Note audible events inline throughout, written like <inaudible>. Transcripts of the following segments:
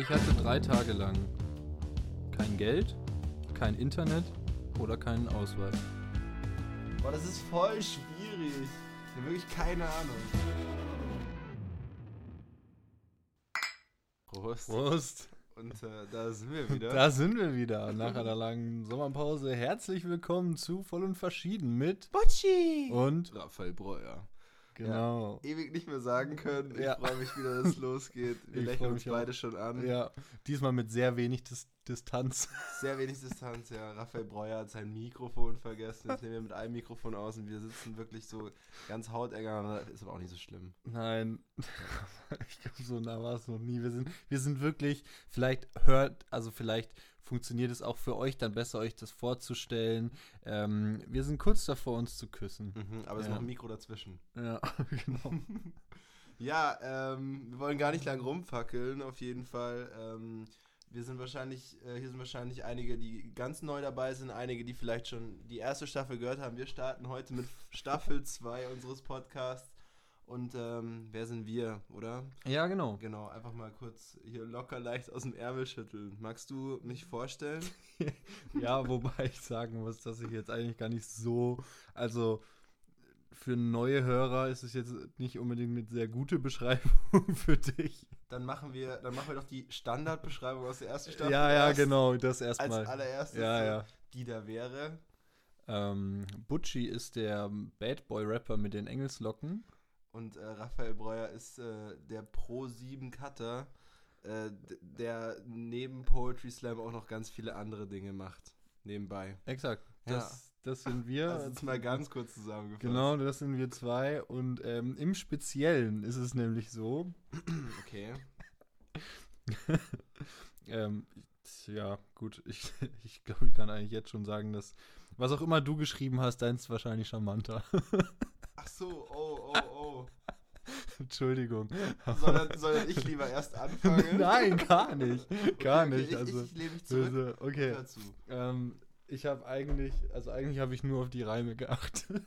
Ich hatte drei Tage lang kein Geld, kein Internet oder keinen Ausweis. Boah, das ist voll schwierig. Ich habe wirklich keine Ahnung. Prost. Prost! Und äh, da sind wir wieder. <laughs> Da sind wir wieder nach einer langen Sommerpause. Herzlich willkommen zu Voll und Verschieden mit Bocci! und Raphael Breuer. Genau. Ewig nicht mehr sagen können. Ich Ja. freue mich wieder, dass es <laughs> losgeht. Wir Ich lächeln uns mich auch. beide schon an. Ja, diesmal mit sehr wenig Dis Distanz. Sehr wenig Distanz, ja. Raphael Breuer hat sein Mikrofon vergessen. Jetzt nehmen wir mit einem Mikrofon aus und wir sitzen wirklich so ganz hauteng aneinander. Ist aber auch nicht so schlimm. Nein, <laughs> ich glaube, so nah war es noch nie. Wir sind, wir sind wirklich, vielleicht hört, also vielleicht funktioniert es auch für euch dann besser, euch das vorzustellen. Ähm, wir sind kurz davor, uns zu küssen. Mhm, aber es ist Ja. noch ein Mikro dazwischen. Ja, <laughs> genau. <laughs> Ja, ähm, wir wollen gar nicht lang rumfackeln, auf jeden Fall. Ähm, wir sind wahrscheinlich, äh, hier sind wahrscheinlich einige, die ganz neu dabei sind, einige, die vielleicht schon die erste Staffel gehört haben. Wir starten heute mit Staffel 2 unseres Podcasts. Und ähm, wer sind wir, oder? Ja, genau. Genau, einfach mal kurz hier locker leicht aus dem Ärmel schütteln. Magst du mich vorstellen? <laughs> Ja, wobei ich sagen muss, dass ich jetzt eigentlich gar nicht so, also für neue Hörer ist es jetzt nicht unbedingt eine sehr gute Beschreibung <laughs> für dich. Dann machen wir, dann machen wir doch die Standardbeschreibung aus der ersten Staffel. Ja, ja, genau, das Als erstmal. allererstes, Ja, ja. die da wäre. Ähm, Butchie ist der Bad Boy Rapper mit den Engelslocken. Und äh, Raphael Breuer ist äh, der Pro 7 Cutter, äh, der neben Poetry Slam auch noch ganz viele andere Dinge macht. Nebenbei. Exakt. Ja. Das, das sind wir. Also jetzt mal ganz kurz zusammengefasst. Genau, das sind wir zwei. Und ähm, im Speziellen ist es nämlich so, <clears throat> Okay. <laughs> ähm, ja, gut, ich, <laughs> ich glaube, ich kann eigentlich jetzt schon sagen, dass was auch immer du geschrieben hast, deins ist wahrscheinlich charmanter. <laughs> Ach so, oh, oh, oh. <laughs> Entschuldigung. Soll dann ich lieber erst anfangen? <laughs> Nein, gar nicht. Gar okay, nicht. Ich, also, ich, ich lehne mich zurück. also, okay. Hör zu. Ähm, ich habe eigentlich, also eigentlich habe ich nur auf die Reime geachtet.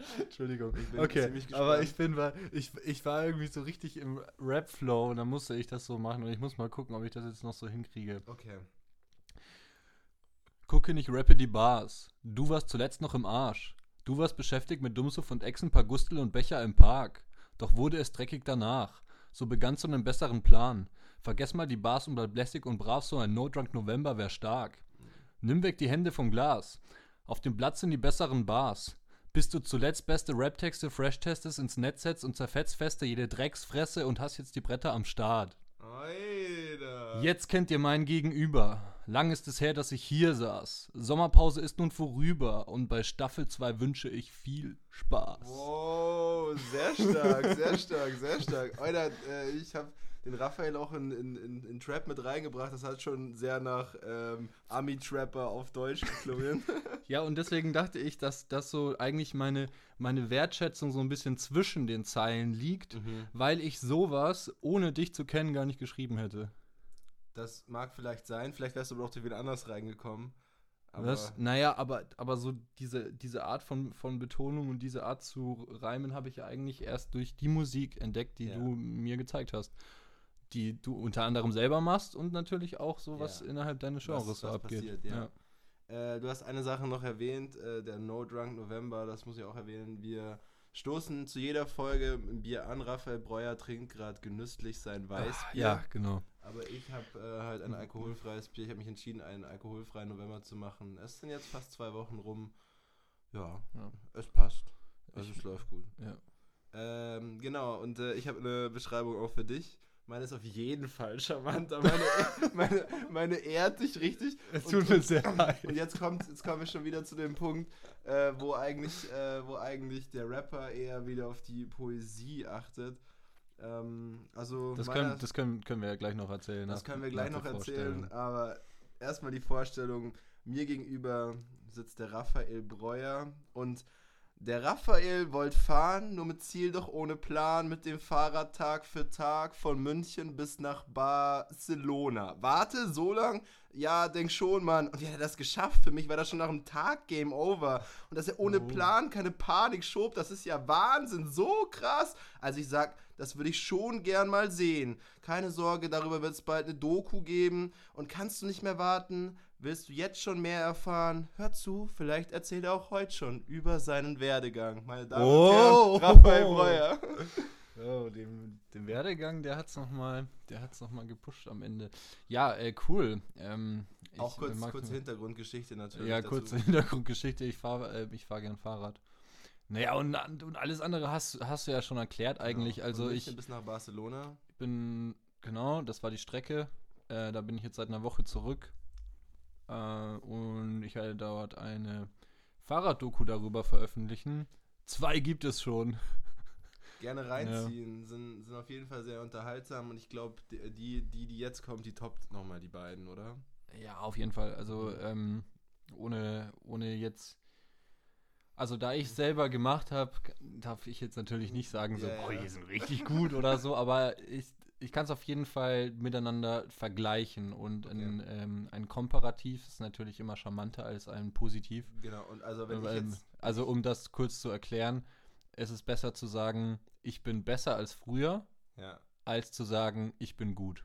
<laughs> Entschuldigung. Ich bin okay, ziemlich aber ich bin war, ich, ich war irgendwie so richtig im Rap-Flow und dann musste ich das so machen und ich muss mal gucken, ob ich das jetzt noch so hinkriege. Okay. Gucke nicht rappe die Bars. Du warst zuletzt noch im Arsch. Du warst beschäftigt mit Dummsuff und Echsen, paar Gustel und Becher im Park. Doch wurde es dreckig danach. So begann so einen besseren Plan. Vergess mal die Bars und bleib lässig und brav, so ein No-Drunk November wär stark. Nimm weg die Hände vom Glas. Auf dem Blatt sind die besseren Bars. Bis du zuletzt beste Rap-Texte fresh testest, ins Netz setzt und zerfetzt feste jede Drecksfresse und hast jetzt die Bretter am Start. Alter. Jetzt kennt ihr mein Gegenüber. Lang ist es her, dass ich hier saß. Sommerpause ist nun vorüber und bei Staffel 2 wünsche ich viel Spaß. Wow, sehr stark, sehr stark, sehr stark. Alter, äh, ich habe den Raphael auch in, in, in, in Trap mit reingebracht. Das hat schon sehr nach ähm, Ami-Trapper auf Deutsch geklungen. <laughs> Ja, und deswegen dachte ich, dass das so eigentlich meine, meine Wertschätzung so ein bisschen zwischen den Zeilen liegt, weil ich sowas, ohne dich zu kennen, gar nicht geschrieben hätte. Das mag vielleicht sein. Vielleicht wärst du aber auch zu wieder anders reingekommen. Aber Was? Naja, aber, aber so diese, diese Art von, von Betonung und diese Art zu reimen habe ich ja eigentlich erst durch die Musik entdeckt, die Ja. du mir gezeigt hast. Die du unter anderem selber machst und natürlich auch so, was Ja. innerhalb deines Was- Genres so was abgeht. passiert, ja. Äh, du hast eine Sache noch erwähnt, äh, der No Drunk November, das muss ich auch erwähnen. Wir stoßen zu jeder Folge ein Bier an. Raphael Breuer trinkt gerade genüsslich sein Weißbier. Ja, genau. Aber ich habe äh, halt ein alkoholfreies Bier. Ich habe mich entschieden, einen alkoholfreien November zu machen. Es sind jetzt fast zwei Wochen rum. Ja, Ja. es passt. Also Ich- es läuft gut. Ja. Ähm, genau, und äh, ich habe eine Beschreibung auch für dich. Meine ist auf jeden Fall charmanter. Meine, <laughs> meine, meine ehrt dich richtig. Es Und- tut mir sehr Und leid. jetzt kommt, jetzt kommen wir schon wieder zu dem Punkt, äh, wo eigentlich, äh, wo eigentlich der Rapper eher wieder auf die Poesie achtet. Ähm, also Das, meiner- können, das können, können wir ja gleich noch erzählen. das können wir gleich noch erzählen, aber erstmal die Vorstellung, mir gegenüber sitzt der Raphael Breuer und der Raphael wollte fahren, nur mit Ziel doch ohne Plan, mit dem Fahrrad Tag für Tag von München bis nach Barcelona. Warte, so lang? Ja, denk schon, Mann. Und wie hat er das geschafft? Für mich war das schon nach einem Tag Game Over. Und dass er ohne Oh. Plan keine Panik schob, das ist ja Wahnsinn, so krass. Also ich sag, Das würde ich schon gern mal sehen. Keine Sorge, darüber wird es bald eine Doku geben. Und kannst du nicht mehr warten? Willst du jetzt schon mehr erfahren? Hör zu, vielleicht erzählt er auch heute schon über seinen Werdegang. Meine Damen Oh. und Herren, Raphael Breuer. <laughs> Oh, den, den Werdegang, der hat's noch mal, der hat's noch mal gepusht am Ende. Ja, äh, cool. Ähm, Auch kurz, kurze Hintergrundgeschichte natürlich. Ja, dazu. kurze <laughs> Hintergrundgeschichte. Ich fahre äh, ich fahr gern Fahrrad. Naja, und, und alles andere hast, hast du ja schon erklärt eigentlich. Genau. Also ich bis nach Barcelona. bin, genau, das war die Strecke. Äh, da bin ich jetzt seit einer Woche zurück. Äh, und ich werde dort eine Fahrraddoku darüber veröffentlichen. Zwei gibt es schon. Gerne <laughs> reinziehen, sind, sind auf jeden Fall sehr unterhaltsam und ich glaube, die, die, die, jetzt kommt, die toppt nochmal die beiden, oder? Ja, auf jeden Fall. Also ähm, ohne, ohne jetzt. Also da ich selber gemacht habe, darf ich jetzt natürlich nicht sagen, so, Ja, boah, ja. die sind richtig gut oder so, aber <laughs> ich, ich kann es auf jeden Fall miteinander vergleichen und ein, ähm, ein Komparativ ist natürlich immer charmanter als ein Positiv. Genau, und also wenn ich Ähm, jetzt. also um das kurz zu erklären, es ist besser zu sagen, ich bin besser als früher, Ja, als zu sagen, ich bin gut.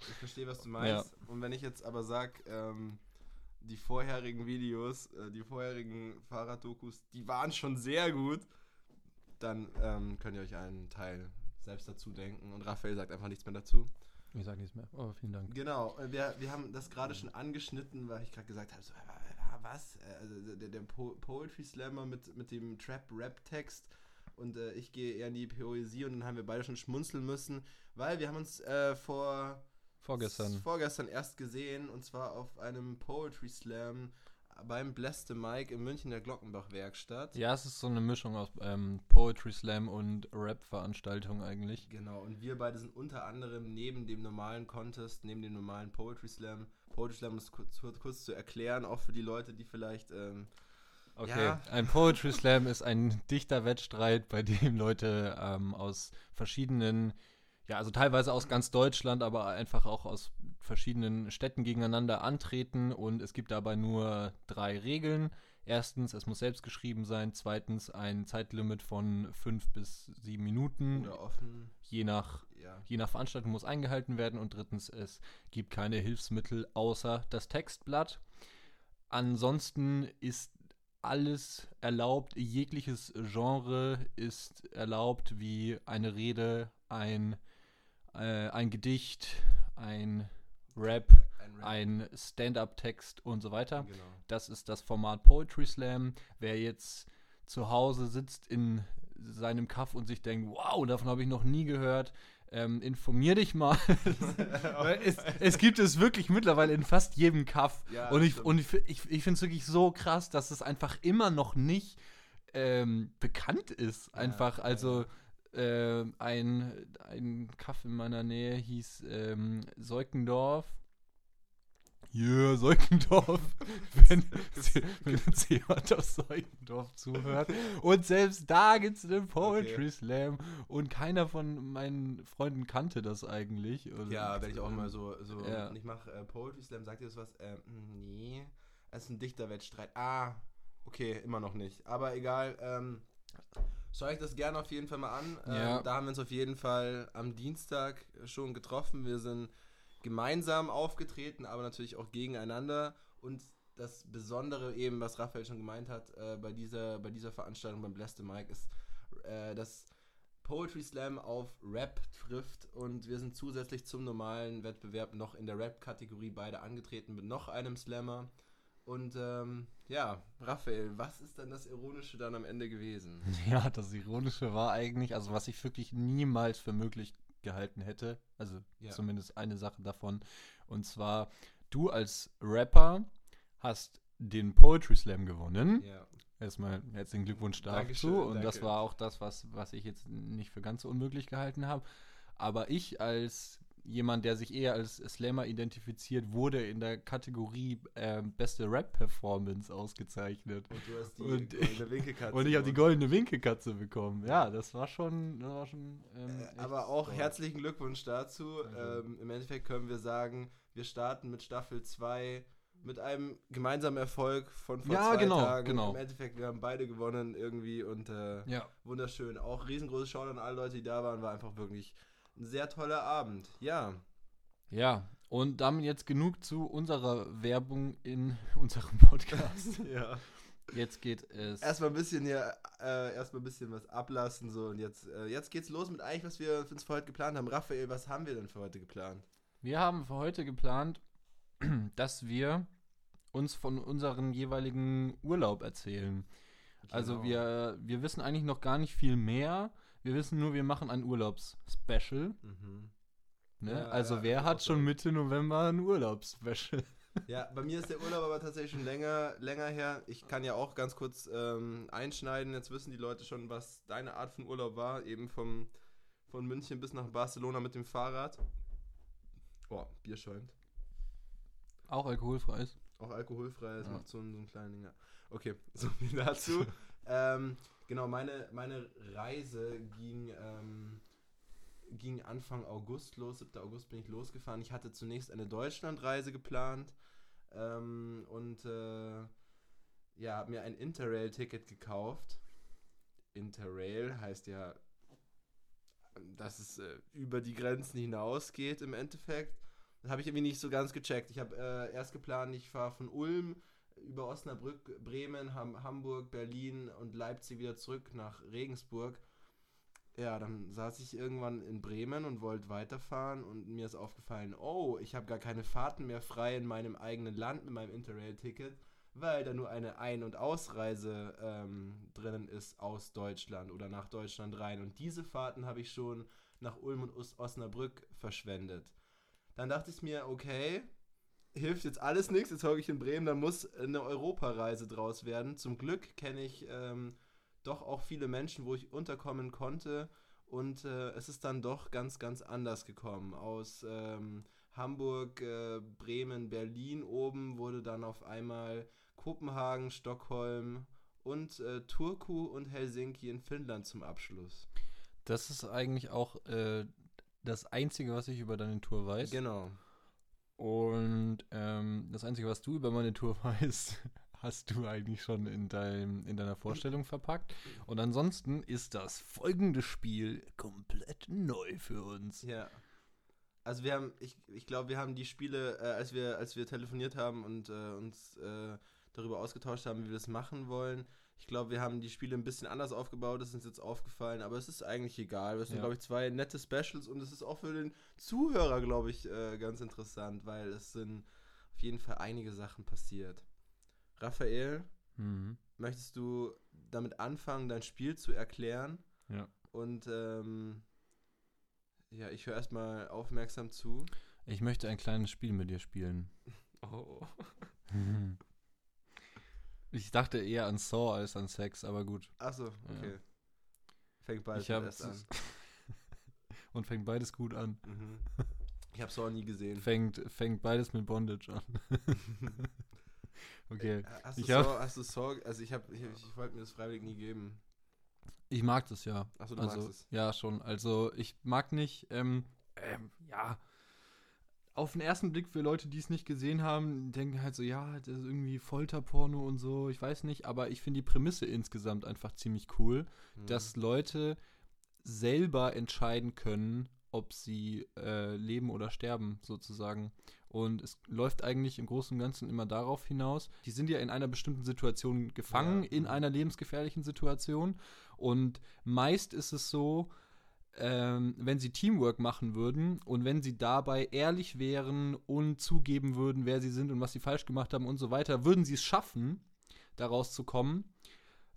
ich verstehe, was du meinst. Und wenn ich jetzt aber sag, ähm, die vorherigen Videos, äh, die vorherigen Fahrraddokus, die waren schon sehr gut, dann ähm, könnt ihr euch einen Teil selbst dazu denken und Raphael sagt einfach nichts mehr dazu. Ich sage nichts mehr. Oh, vielen Dank. Genau, äh, wir, wir haben das gerade schon angeschnitten, weil ich gerade gesagt habe, so, äh, äh, was? Also der, der po Poetry Slammer mit, mit dem Trap-Rap-Text und äh, ich gehe eher in die Poesie und dann haben wir beide schon schmunzeln müssen, weil wir haben uns äh, vor Vorgestern. vorgestern erst gesehen und zwar auf einem Poetry Slam beim Bleste Mike in München der Glockenbach-Werkstatt. Ja, es ist so eine Mischung aus ähm, Poetry Slam und Rap-Veranstaltung eigentlich. Genau, und wir beide sind unter anderem neben dem normalen Contest, neben dem normalen Poetry Slam, Poetry Slam ist kurz, kurz, zu erklären, auch für die Leute, die vielleicht, ähm, Okay, Ja. ein Poetry Slam ist ein dichter Wettstreit, bei dem Leute ähm, aus verschiedenen, ja, also teilweise aus ganz Deutschland, aber einfach auch aus verschiedenen Städten gegeneinander antreten und es gibt dabei nur drei Regeln. Erstens, es muss selbst geschrieben sein. Zweitens, ein Zeitlimit von fünf bis sieben Minuten, oder offen, je nach ja. Je nach Veranstaltung muss eingehalten werden und drittens, es gibt keine Hilfsmittel außer das Textblatt. Ansonsten ist alles erlaubt, jegliches Genre ist erlaubt, wie eine Rede, ein, äh, ein Gedicht, ein Rap, Ein Rap. ein Stand-up-Text und so weiter. Genau. Das ist das Format Poetry Slam. Wer jetzt zu Hause sitzt in seinem Kaff und sich denkt, wow, davon habe ich noch nie gehört, ähm, informier dich mal. <laughs> Es, es gibt es wirklich mittlerweile in fast jedem Kaff. Ja, und ich, stimmt. und ich, ich, ich finde es wirklich so krass, dass es einfach immer noch nicht ähm, bekannt ist. Einfach, ja, also ähm, ein, ein Kaff in meiner Nähe hieß ähm, Seukendorf. Yeah, Seukendorf. <laughs> wenn, <laughs> wenn uns jemand aus Seukendorf zuhört. Und selbst da gibt es einen Poetry Okay. Slam. Und keiner von meinen Freunden kannte das eigentlich. Und, Ja, wenn ich auch mal so, so ja. ich mache äh, Poetry Slam, sagt ihr das was? Ähm, nee, es ist ein Dichterwettstreit. Ah, okay, immer noch nicht. Aber egal, ähm, schau ich das gerne auf jeden Fall mal an. Ähm, Ja. Da haben wir uns auf jeden Fall am Dienstag schon getroffen. Wir sind gemeinsam aufgetreten, aber natürlich auch gegeneinander. Und das Besondere eben, was Raphael schon gemeint hat, äh, bei, dieser, bei dieser Veranstaltung beim Blessed Mike ist, äh, dass Poetry Slam auf Rap trifft und wir sind zusätzlich zum normalen Wettbewerb noch in der Rap-Kategorie beide angetreten mit noch einem Slammer. Und ähm, ja, Raphael, was ist dann das Ironische dann am Ende gewesen? <laughs> Ja, das Ironische war eigentlich, also was ich wirklich niemals für möglich gehalten hätte, also Ja. zumindest eine Sache davon, und zwar du als Rapper hast den Poetry Slam gewonnen. Ja, Erstmal herzlichen Glückwunsch dazu. Und das danke. war auch das, was, was ich jetzt nicht für ganz so unmöglich gehalten habe. Aber ich als jemand, der sich eher als Slammer identifiziert, wurde in der Kategorie ähm, beste Rap-Performance ausgezeichnet. und du hast die Und goldene Winkelkatze. Und ich habe die goldene Winkelkatze bekommen. Ja, das war schon, das war schon. Ähm, Äh, aber auch toll. herzlichen Glückwunsch dazu. Ähm, Im Endeffekt können wir sagen, wir starten mit Staffel 2 mit einem gemeinsamen Erfolg von vor Ja, zwei genau, Tagen. genau. Im Endeffekt, wir haben beide gewonnen irgendwie und äh, Ja. wunderschön. Auch riesengroßes Shoutout an alle Leute, die da waren. War einfach wirklich ein sehr toller Abend. Ja. Ja. Und damit jetzt genug zu unserer Werbung in <laughs> unserem Podcast. <laughs> ja. Jetzt geht es. Erstmal ein bisschen hier, äh, erstmal ein bisschen was ablassen so und jetzt, äh, jetzt geht's los mit eigentlich, was wir uns für heute geplant haben. Raphael, was haben wir denn für heute geplant? Wir haben für heute geplant, <clears throat> dass wir uns von unserem jeweiligen Urlaub erzählen. Also Genau. wir, wir wissen eigentlich noch gar nicht viel mehr. Wir wissen nur, wir machen ein Urlaubsspecial. Mhm. Ne? Ja, also ja, wer hat schon. Mitte November ein Urlaubsspecial? <laughs> Ja, bei mir ist der Urlaub aber tatsächlich schon länger, länger her. Ich kann ja auch ganz kurz ähm, einschneiden. Jetzt wissen die Leute schon, was deine Art von Urlaub war. Eben vom, von München bis nach Barcelona mit dem Fahrrad. Boah, Bier schäumt. Auch alkoholfrei ist. Auch alkoholfrei, das Ja. macht so, so einen kleinen Ding. ja. Okay, <laughs> so viel dazu. <laughs> ähm, genau, meine, meine Reise ging, ähm, ging Anfang August los. 7. August bin ich losgefahren. Ich hatte zunächst eine Deutschlandreise geplant ähm, und äh, ja, habe mir ein Interrail-Ticket gekauft. Interrail heißt ja, dass es äh, über die Grenzen hinausgeht im Endeffekt. Das habe ich irgendwie nicht so ganz gecheckt. Ich habe äh, erst geplant, ich fahre von Ulm über Osnabrück, Bremen, Ham Hamburg, Berlin und Leipzig wieder zurück nach Regensburg. Ja, dann saß ich irgendwann in Bremen und wollte weiterfahren und mir ist aufgefallen, oh, ich habe gar keine Fahrten mehr frei in meinem eigenen Land mit meinem Interrail-Ticket, weil da nur eine Ein- und Ausreise ähm, drinnen ist aus Deutschland oder nach Deutschland rein. Und diese Fahrten habe ich schon nach Ulm und Os Osnabrück verschwendet. Dann dachte ich mir, okay, hilft jetzt alles nichts, jetzt hocke ich in Bremen, dann muss eine Europareise draus werden. Zum Glück kenne ich ähm, doch auch viele Menschen, wo ich unterkommen konnte und äh, es ist dann doch ganz, ganz anders gekommen. Aus ähm, Hamburg, äh, Bremen, Berlin oben wurde dann auf einmal Kopenhagen, Stockholm und äh, Turku und Helsinki in Finnland zum Abschluss. Das ist eigentlich auch äh, das Einzige, was ich über deine Tour weiß. Genau. Und ähm, das Einzige, was du über meine Tour <laughs> weißt, hast du eigentlich schon in, deinem, in deiner Vorstellung verpackt. Und ansonsten ist das folgende Spiel komplett neu für uns. Ja. Also wir haben, ich, ich glaube, wir haben die Spiele, äh, als wir, als wir telefoniert haben und äh, uns äh, darüber ausgetauscht haben, wie wir das machen wollen. Ich glaube, wir haben die Spiele ein bisschen anders aufgebaut, das ist uns jetzt aufgefallen, aber es ist eigentlich egal. Das sind, Ja. glaube ich, zwei nette Specials und es ist auch für den Zuhörer, glaube ich, äh, ganz interessant, weil es sind auf jeden Fall einige Sachen passiert. Raphael, Mhm. möchtest du damit anfangen, dein Spiel zu erklären? Ja. Und ähm, ja, ich höre erstmal aufmerksam zu. Ich möchte ein kleines Spiel mit dir spielen. <laughs> Oh. Ich dachte eher an Saw als an Sex, aber gut. Achso, okay. Fängt bald ich habe erst an. <laughs> und fängt beides gut an. Mhm. Ich habe auch nie gesehen. Fängt, fängt beides mit Bondage an. <laughs> okay. Äh, Hast du, Ich hab- Saw, hast du Saw, also ich, hab, ich, ich wollte mir das freiwillig nie geben. Ich mag das ja. Achso, du also, magst es. Ja, schon. Also ich mag nicht, ähm, ähm, ja, auf den ersten Blick für Leute, die es nicht gesehen haben, denken halt so, ja, das ist irgendwie Folterporno und so, ich weiß nicht, aber ich finde die Prämisse insgesamt einfach ziemlich cool, Mhm. dass Leute selber entscheiden können, ob sie äh, leben oder sterben, sozusagen. Und es läuft eigentlich im Großen und Ganzen immer darauf hinaus, die sind ja in einer bestimmten Situation gefangen, Ja. in Mhm. einer lebensgefährlichen Situation. Und meist ist es so, ähm, wenn sie Teamwork machen würden und wenn sie dabei ehrlich wären und zugeben würden, wer sie sind und was sie falsch gemacht haben und so weiter, würden sie es schaffen, daraus zu kommen.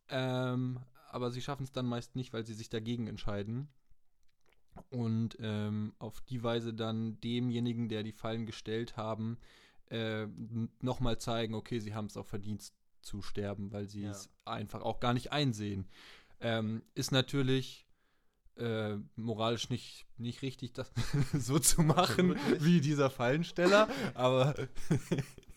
Ähm, aber sie schaffen es dann meist nicht, weil sie sich dagegen entscheiden. Und ähm, auf die Weise dann demjenigen, der die Fallen gestellt haben, äh, nochmal zeigen, okay, sie haben es auch verdient zu sterben, weil sie Ja. es einfach auch gar nicht einsehen. Ähm, ist natürlich äh, moralisch nicht, nicht richtig, das <laughs> so zu machen wie dieser Fallensteller, aber <laughs>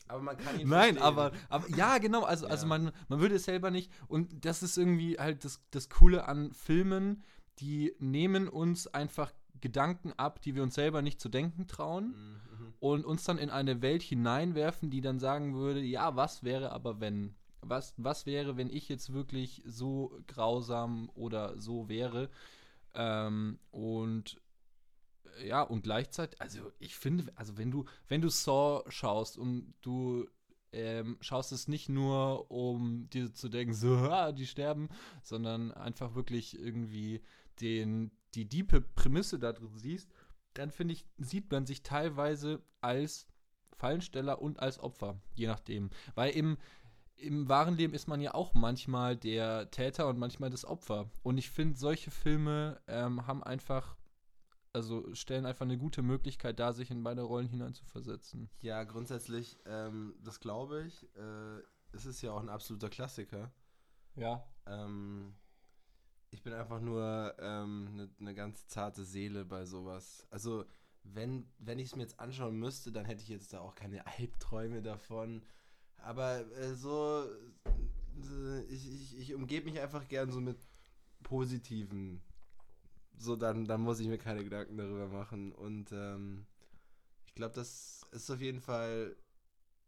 Aber man kann ihn Nein, verstehen. aber, aber ja, genau, also, also Ja. man, man würde es selber nicht. Und das ist irgendwie halt das, das Coole an Filmen, die nehmen uns einfach Gedanken ab, die wir uns selber nicht zu denken trauen. Mhm, mhm. und uns dann in eine Welt hineinwerfen, die dann sagen würde, ja, was wäre aber wenn? Was, was wäre, wenn ich jetzt wirklich so grausam oder so wäre? Ähm, und ja, und gleichzeitig, also ich finde, also wenn du, wenn du Saw schaust und du ähm, schaust es nicht nur, um dir zu denken, so, <laughs> ah, die sterben, sondern einfach wirklich irgendwie den, die diepe Prämisse da drin siehst, dann finde ich, sieht man sich teilweise als Fallensteller und als Opfer, je nachdem. Weil im, im wahren Leben ist man ja auch manchmal der Täter und manchmal das Opfer. Und ich finde, solche Filme ähm, haben einfach, also stellen einfach eine gute Möglichkeit dar, sich in beide Rollen hineinzuversetzen. Ja, grundsätzlich, ähm, das glaube ich. Äh, es ist ja auch ein absoluter Klassiker. Ja. Ähm, ich bin einfach nur eine ähm, ne ganz zarte Seele bei sowas. Also, wenn, wenn ich es mir jetzt anschauen müsste, dann hätte ich jetzt da auch keine Albträume davon. Aber äh, so, äh, ich, ich, ich umgebe mich einfach gern so mit positiven. So, dann, dann muss ich mir keine Gedanken darüber machen. Und ähm, ich glaube, das ist auf jeden Fall,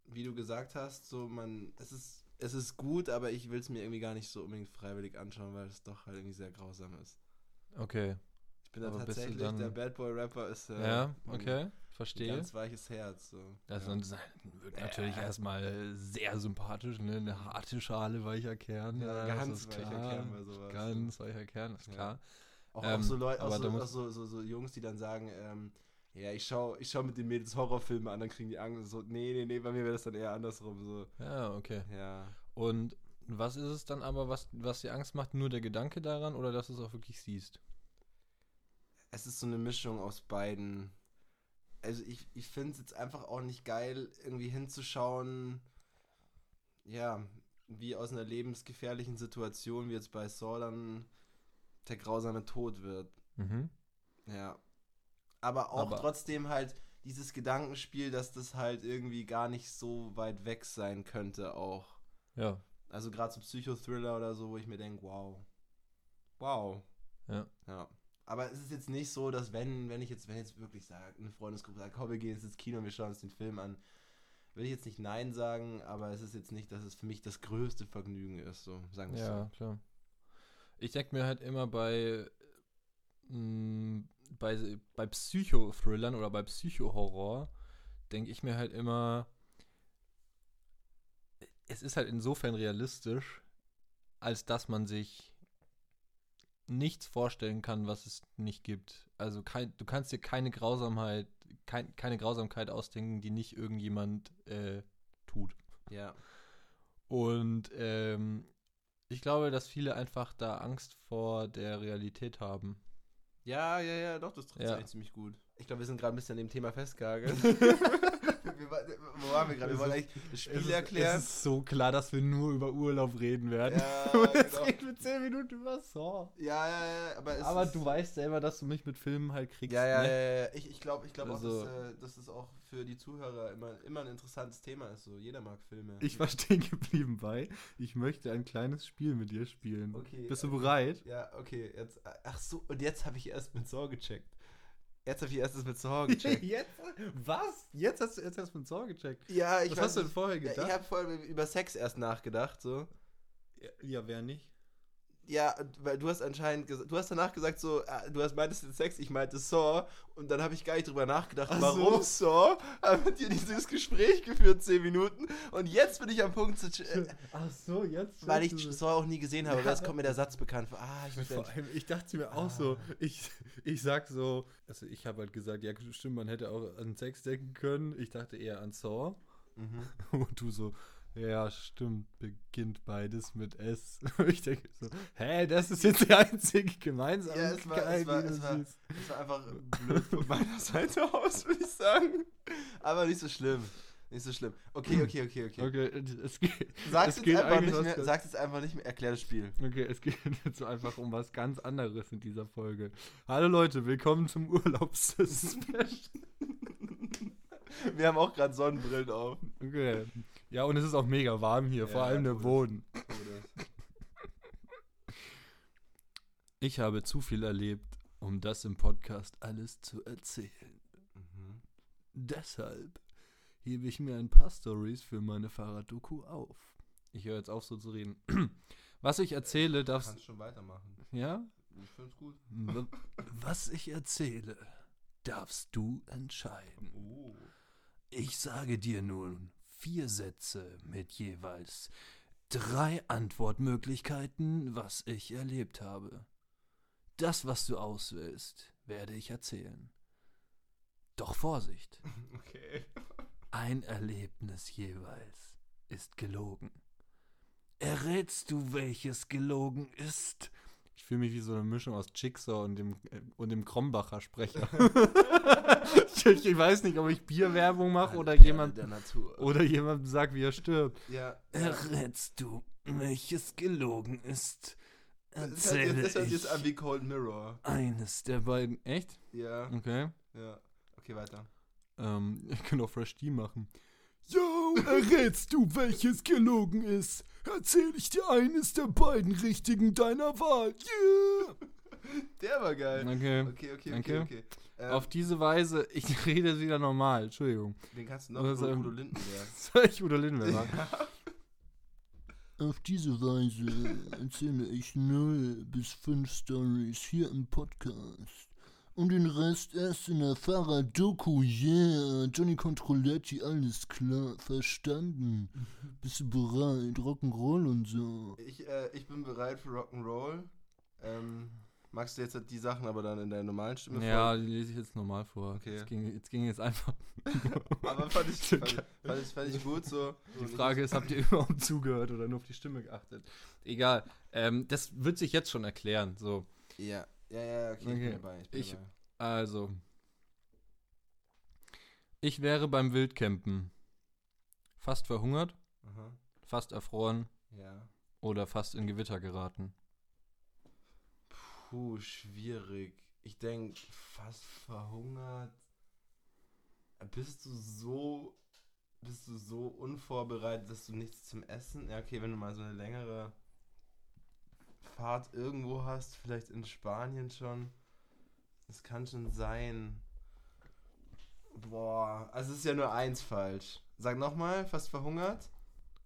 wie du gesagt hast, so man, es ist es ist gut, aber ich will es mir irgendwie gar nicht so unbedingt freiwillig anschauen, weil es doch halt irgendwie sehr grausam ist. Okay. Ich bin da tatsächlich, der Bad Boy Rapper ist äh, ja, okay, verstehe. Ein ganz weiches Herz. So. Das ja. wird natürlich äh. erstmal sehr sympathisch, ne? Eine harte Schale, weicher Kern. Ja, ja ganz weicher klar. Kern bei sowas. Ganz weicher Kern, ist klar. Auch, ähm, auch, so Leute, auch, so, auch so, so, so, Jungs, die dann sagen, ähm, ja, ich schaue ich schau mit den Mädels Horrorfilme an, dann kriegen die Angst. So, nee, nee, nee, bei mir wäre das dann eher andersrum. So. Ja, okay. Ja. Und was ist es dann aber, was, was dir Angst macht? Nur der Gedanke daran oder dass du es auch wirklich siehst? Es ist so eine Mischung aus beiden. Also ich, ich finde es jetzt einfach auch nicht geil, irgendwie hinzuschauen, ja, wie aus einer lebensgefährlichen Situation, wie jetzt bei Saw dann der grausame Tod wird. Mhm. Ja aber auch aber trotzdem halt dieses Gedankenspiel, dass das halt irgendwie gar nicht so weit weg sein könnte auch. Ja. Also gerade so Psychothriller oder so, wo ich mir denke, wow. Wow. Ja. Ja. Aber es ist jetzt nicht so, dass wenn, wenn ich jetzt, wenn jetzt wirklich sage, eine Freundesgruppe sagt, komm, wir gehen jetzt ins Kino und wir schauen uns den Film an, will ich jetzt nicht Nein sagen, aber es ist jetzt nicht, dass es für mich das größte Vergnügen ist, so sagen wir Ja, so. klar. Ich denke mir halt immer bei mh, mm, bei, bei Psychothrillern oder bei Psychohorror denke ich mir halt immer, es ist halt insofern realistisch, als dass man sich nichts vorstellen kann, was es nicht gibt. Also kein, du kannst dir keine Grausamkeit, kein, keine Grausamkeit ausdenken, die nicht irgendjemand äh, tut. Ja. Und ähm, ich glaube, dass viele einfach da Angst vor der Realität haben. Ja, ja, ja, doch, das trifft ja. eigentlich ziemlich gut. Ich glaube, wir sind gerade ein bisschen an dem Thema festgegangen. <laughs> wo waren wir gerade? Wir wollen eigentlich das Spiel es ist, erklären. Es ist so klar, dass wir nur über Urlaub reden werden. Ja, <laughs> Jetzt genau. reden wir 10 Minuten über Saw. Ja, ja, ja. Aber, aber du weißt selber, dass du mich mit Filmen halt kriegst. Ja, ja, ne? ja, ja. Ich, ich glaube ich glaub also, auch, dass, äh, dass es auch für die Zuhörer immer, immer ein interessantes Thema ist. So, jeder mag Filme. Ich war stehen geblieben bei, ich möchte ein kleines Spiel mit dir spielen. Okay. Bist du bereit? Ja, okay. Jetzt, ach so, und jetzt habe ich erst mit Saw gecheckt. Jetzt habe ich erst das mit Saw <laughs> gecheckt. jetzt? Was? Jetzt hast du erst das mit Saw gecheckt? Ja, ich Was hast du denn vorher gedacht? Ich habe vorher über Sex erst nachgedacht, so. Ja, ja wer nicht? Ja, weil du hast anscheinend gesagt, du hast danach gesagt so, ah, du hast meintest den Sex, ich meinte Saw und dann habe ich gar nicht drüber nachgedacht, Ach warum so. Saw, haben mit dir dieses Gespräch geführt, zehn Minuten und jetzt bin ich am Punkt zu... Äh, Ach so, jetzt... Weil ich Saw auch nie gesehen habe, ja. jetzt kommt mir der Satz bekannt vor. Ah, ich, vor allem, ich dachte mir auch ah. so, ich, ich sag so, also ich habe halt gesagt, ja stimmt, man hätte auch an Sex denken können, ich dachte eher an Saw mhm. <laughs> und du so, ja, stimmt. Beginnt beides mit S. <laughs> ich denke so, hä, das ist jetzt die einzige gemeinsame. Ja, es war, es war, es war, es war einfach blöd von meiner Seite aus, würde ich sagen. Aber nicht so schlimm. Nicht so schlimm. Okay, okay, okay, okay. Okay, es geht. Sag's, es jetzt, einfach nicht mehr, einfach nicht mehr, erklär das Spiel. Okay, es geht <laughs> jetzt einfach um was ganz anderes in dieser Folge. Hallo Leute, willkommen zum Urlaubs-Special. <laughs> Wir haben auch gerade Sonnenbrillen auf. Okay. Ja, und es ist auch mega warm hier, ja, vor allem der Boden. <laughs> Ich habe zu viel erlebt, um das im Podcast alles zu erzählen. Mhm. Deshalb hebe ich mir ein paar Stories für meine Fahrraddoku auf. Ich höre jetzt auf, so zu reden. <clears throat> Was ich erzähle, Du darfst kannst schon weitermachen. ja? Ich find's gut. Was ich erzähle, darfst du entscheiden. Oh. Ich sage dir nun vier Sätze mit jeweils drei Antwortmöglichkeiten, was ich erlebt habe. Das, was du auswählst, werde ich erzählen. Doch Vorsicht, <laughs> Okay. ein Erlebnis jeweils ist gelogen. Errätst du, welches gelogen ist? Ich fühle mich wie so eine Mischung aus Jigsaw und dem, äh, und dem Krombacher Sprecher. <laughs> <laughs> ich, ich weiß nicht, ob ich Bierwerbung mache oder jemand oder jemand sagt, wie er stirbt. Ja. Errätst du, welches gelogen ist? Das hört, Erzähle jetzt, das hört jetzt an wie Cold Mirror. eines der beiden. Echt? Ja. Okay. Ja. Okay, weiter. Ähm, <laughs> ich kann auch Fresh Tea machen. Yo, errätst du, welches gelogen ist? Erzähl ich dir eines der beiden richtigen deiner Wahl. Yeah! <laughs> Der war geil. Okay. Okay, okay, Danke. okay, okay. Ähm, Auf diese Weise, ich <laughs> rede wieder normal, Entschuldigung. den kannst du noch Oder so so- Udo Lindenberg. <laughs> Soll ich Udo Lindenberg machen? Auf diese Weise erzähle ich 0 bis 5 Stories hier im Podcast. Und den Rest erst in der Fahrrad-Doku, yeah. Johnny Controletti, alles klar, verstanden. Bist du bereit? Rock'n'Roll und so. Ich, äh, ich bin bereit für Rock'n'Roll. Ähm, magst du jetzt die Sachen aber dann in deiner normalen Stimme Ja, die lese ich jetzt normal vor. Okay. Jetzt, ging, jetzt ging jetzt einfach. <laughs> Aber fand ich, fand, ich, fand, ich, fand ich gut so. <laughs> Die Frage ist, habt ihr überhaupt zugehört oder nur auf die Stimme geachtet? Egal. Ähm, das wird sich jetzt schon erklären. So, Ja, ja, ja, okay, ich Okay. bin dabei. Ich bin Ich- dabei. also. Ich wäre beim Wildcampen fast verhungert, Aha, fast erfroren ja. oder fast in Gewitter geraten. Puh, schwierig. Ich denke, fast verhungert. Bist du so. Bist du so unvorbereitet, dass du nichts zum Essen? Ja, okay, wenn du mal so eine längere Fahrt irgendwo hast, vielleicht in Spanien schon. Das kann schon sein. Boah, also es ist ja nur eins falsch. Sag nochmal, fast verhungert?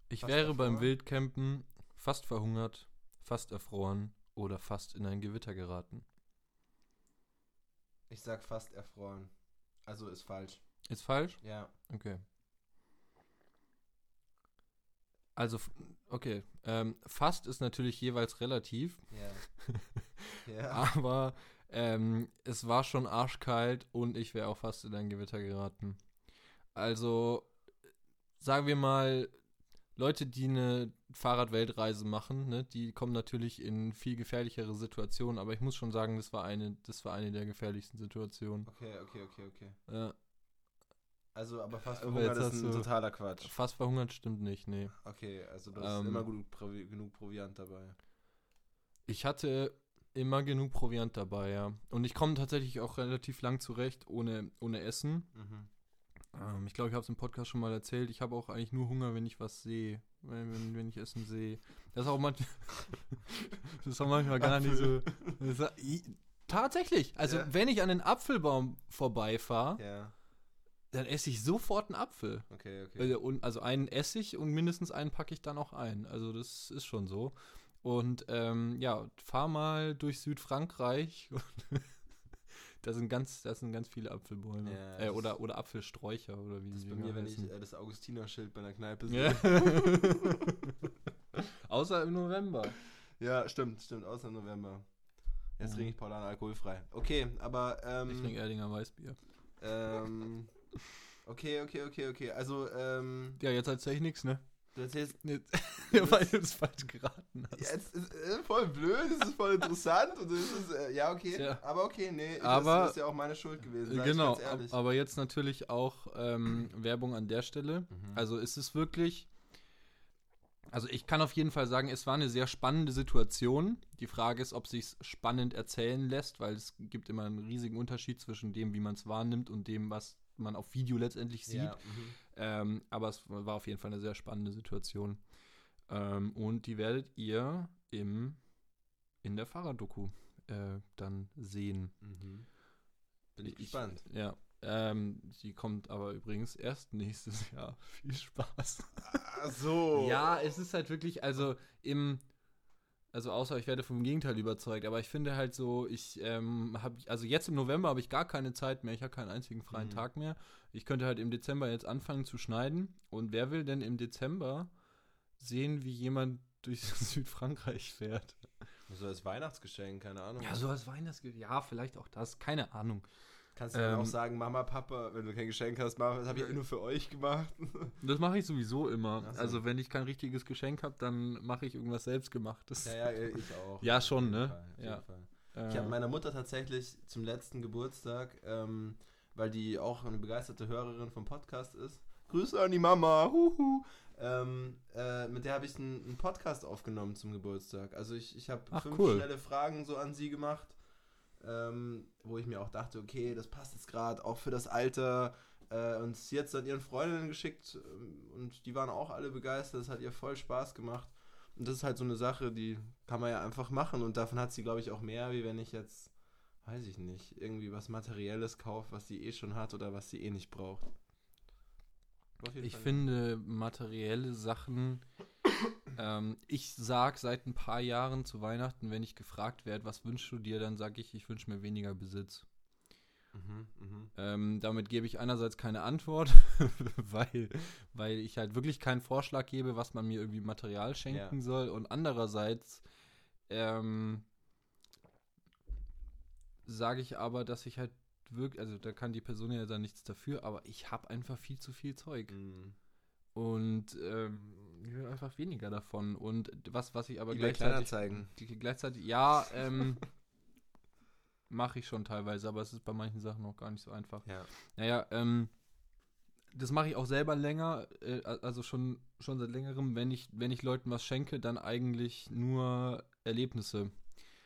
Ich Fast wäre beim erfroren? Wildcampen fast verhungert, fast erfroren oder fast in ein Gewitter geraten. Ich sag fast erfroren. Also ist falsch. Ist falsch? Ja. Okay. Also, okay. Ähm, fast ist natürlich jeweils relativ, Ja. <laughs> ja. aber ähm, es war schon arschkalt und ich wäre auch fast in ein Gewitter geraten. Also, sagen wir mal, Leute, die eine Fahrradweltreise machen, ne, die kommen natürlich in viel gefährlichere Situationen, aber ich muss schon sagen, das war eine, das war eine der gefährlichsten Situationen. Okay, okay, okay, okay. Ja, Also, aber fast verhungert ist ein totaler Quatsch. fast verhungert stimmt nicht, nee. Okay, also du hast Ähm, immer gut, Provi genug Proviant dabei. Ich hatte immer genug Proviant dabei, ja. Und ich komme tatsächlich auch relativ lang zurecht ohne, ohne Essen. Mhm. Ähm, ich glaube, ich habe es im Podcast schon mal erzählt. Ich habe auch eigentlich nur Hunger, wenn ich was sehe. Wenn, wenn, wenn ich Essen sehe. Das ist auch manchmal, <laughs> das ist auch manchmal gar nicht so. Ist, tatsächlich. Also, Ja. wenn ich an den Apfelbaum vorbeifahre, Ja, dann esse ich sofort einen Apfel. okay, okay. Und, also einen esse ich und mindestens einen packe ich dann auch ein. Also das ist schon so. Und ähm, ja, fahr mal durch Südfrankreich. <laughs> da sind ganz, da sind ganz viele Apfelbäume. Ja, äh, oder, oder Apfelsträucher oder wie das ist sie bei mir, wenn ich äh, das Augustinerschild bei der Kneipe Ja. sehe. <laughs> Außer im November. Ja, stimmt, stimmt, außer November. Jetzt trinke ich Paulaner alkoholfrei. Okay, aber, ähm, Ich trinke Erdinger Weißbier. ähm, okay, okay, okay, okay. Also, ähm, Ja, jetzt erzähl ich nichts, ne? du erzählst, <laughs> ja, weil du es falsch geraten hast. ja, es ist äh, voll blöd, es ist voll interessant und es ist, äh, ja, okay, Tja. aber okay, nee, Aber- das ist ja auch meine Schuld gewesen, Genau, ganz ehrlich. ab- aber jetzt natürlich auch ähm, Werbung an der Stelle. Mhm. Also ist es wirklich. Also ich kann auf jeden Fall sagen, es war eine sehr spannende Situation. Die Frage ist, ob sich spannend erzählen lässt, weil es gibt immer einen riesigen Unterschied zwischen dem, wie man es wahrnimmt und dem, was man auf Video letztendlich sieht. Ja, mhm. Ähm, aber es war auf jeden Fall eine sehr spannende Situation. Ähm, und die werdet ihr im, in der Fahrraddoku äh, dann sehen. Mhm. Bin ich Ich- gespannt. Ja. Ähm, die kommt aber übrigens erst nächstes <laughs> Jahr. Viel Spaß. Ach so. Ja, es ist halt wirklich, also im, also außer ich werde vom Gegenteil überzeugt, aber ich finde halt so, ich ähm, habe, also jetzt im November habe ich gar keine Zeit mehr, ich habe keinen einzigen freien Mhm. Tag mehr. Ich könnte halt im Dezember jetzt anfangen zu schneiden und wer will denn im Dezember sehen, wie jemand <laughs> durch Südfrankreich fährt? So als Weihnachtsgeschenk, keine Ahnung. Ja, so als Weihnachtsgeschenk, ja, vielleicht auch das, keine Ahnung. Kannst du dann Ähm, auch sagen, Mama, Papa, wenn du kein Geschenk hast, Mama, das habe ich ja nur für euch gemacht. <laughs> Das mache ich sowieso immer. So. Also wenn ich kein richtiges Geschenk habe, dann mache ich irgendwas selbstgemachtes. ja, ja, ich auch. Ja, schon, ne? Fall, Ja. Fall. Äh, Ich habe meiner Mutter tatsächlich zum letzten Geburtstag, ähm, weil die auch eine begeisterte Hörerin vom Podcast ist. Grüße an die Mama. Huhu. Ähm, äh, mit der habe ich einen, einen Podcast aufgenommen zum Geburtstag. Also ich, ich habe fünf cool. schnelle Fragen so an sie gemacht, ähm, wo ich mir auch dachte, okay, das passt jetzt gerade auch für das Alter. Äh, und sie hat es dann ihren Freundinnen geschickt ähm, und die waren auch alle begeistert. Es hat ihr voll Spaß gemacht. Und das ist halt so eine Sache, die kann man ja einfach machen. Und davon hat sie, glaube ich, auch mehr, wie wenn ich jetzt, weiß ich nicht, irgendwie was Materielles kaufe, was sie eh schon hat oder was sie eh nicht braucht. Ich Fall. finde materielle Sachen. Ähm, ich sag seit ein paar Jahren zu Weihnachten, wenn ich gefragt werde, was wünschst du dir, dann sage ich, ich wünsche mir weniger Besitz. Mhm, mhm. Ähm, damit gebe ich einerseits keine Antwort, <laughs> weil, weil ich halt wirklich keinen Vorschlag gebe, was man mir irgendwie Material schenken Ja. soll. Und andererseits ähm, sage ich aber, dass ich halt wirklich, also da kann die Person ja dann nichts dafür, aber ich habe einfach viel zu viel Zeug. Mhm. Und ähm, einfach weniger davon. Und was, was ich aber eBay gleichzeitig, gleichzeitig, ja, ähm, <laughs> mache ich schon teilweise, aber es ist bei manchen Sachen noch gar nicht so einfach. Ja. Naja, ähm, das mache ich auch selber länger, äh, also schon, schon seit längerem, wenn ich, wenn ich Leuten was schenke, dann eigentlich nur Erlebnisse.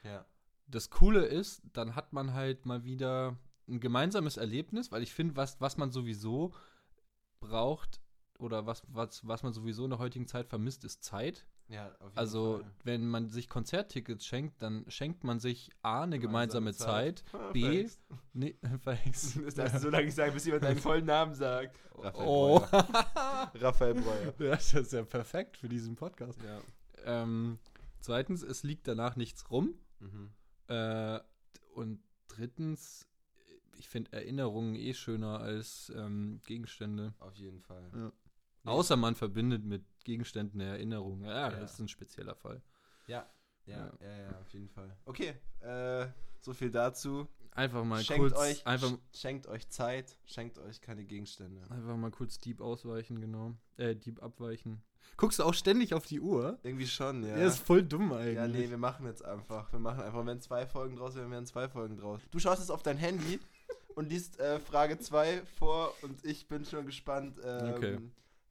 Ja. Das Coole ist, dann hat man halt mal wieder ein gemeinsames Erlebnis, weil ich finde, was, was man sowieso braucht oder was, was, was man sowieso in der heutigen Zeit vermisst, ist Zeit. Ja, auf jeden Also, Fall. wenn man sich Konzerttickets schenkt, dann schenkt man sich A, eine gemeinsame, Zeit, Ah, <laughs> B, thanks. <laughs> <laughs> Das darfst du so lange sagen, bis jemand deinen vollen Namen sagt. Raphael Oh. Breuer. Raphael Breuer. Ja, das ist ja perfekt für diesen Podcast. Ja. Ähm, zweitens, es liegt danach nichts rum. Mhm. Äh, und drittens, ich finde Erinnerungen eh schöner als ähm, Gegenstände. Auf jeden Fall. Ja. Außer man verbindet mit Gegenständen eine Erinnerung. Ja, Ja. das ist ein spezieller Fall. Ja. Ja, Ja. ja, auf jeden Fall. Okay, äh, so viel dazu. Einfach mal schenkt kurz, euch, einfach, sch- schenkt euch Zeit, schenkt euch keine Gegenstände. einfach mal kurz Dieb ausweichen, genau. Äh, Dieb abweichen. Guckst du auch ständig auf die Uhr? Irgendwie schon, ja. Der ist voll dumm eigentlich. Ja, nee, wir machen jetzt einfach. Wir machen einfach, wenn zwei Folgen draus werden, werden zwei Folgen draus. Du schaust jetzt auf dein Handy <laughs> und liest äh, Frage 2 vor und ich bin schon gespannt, ähm, Okay.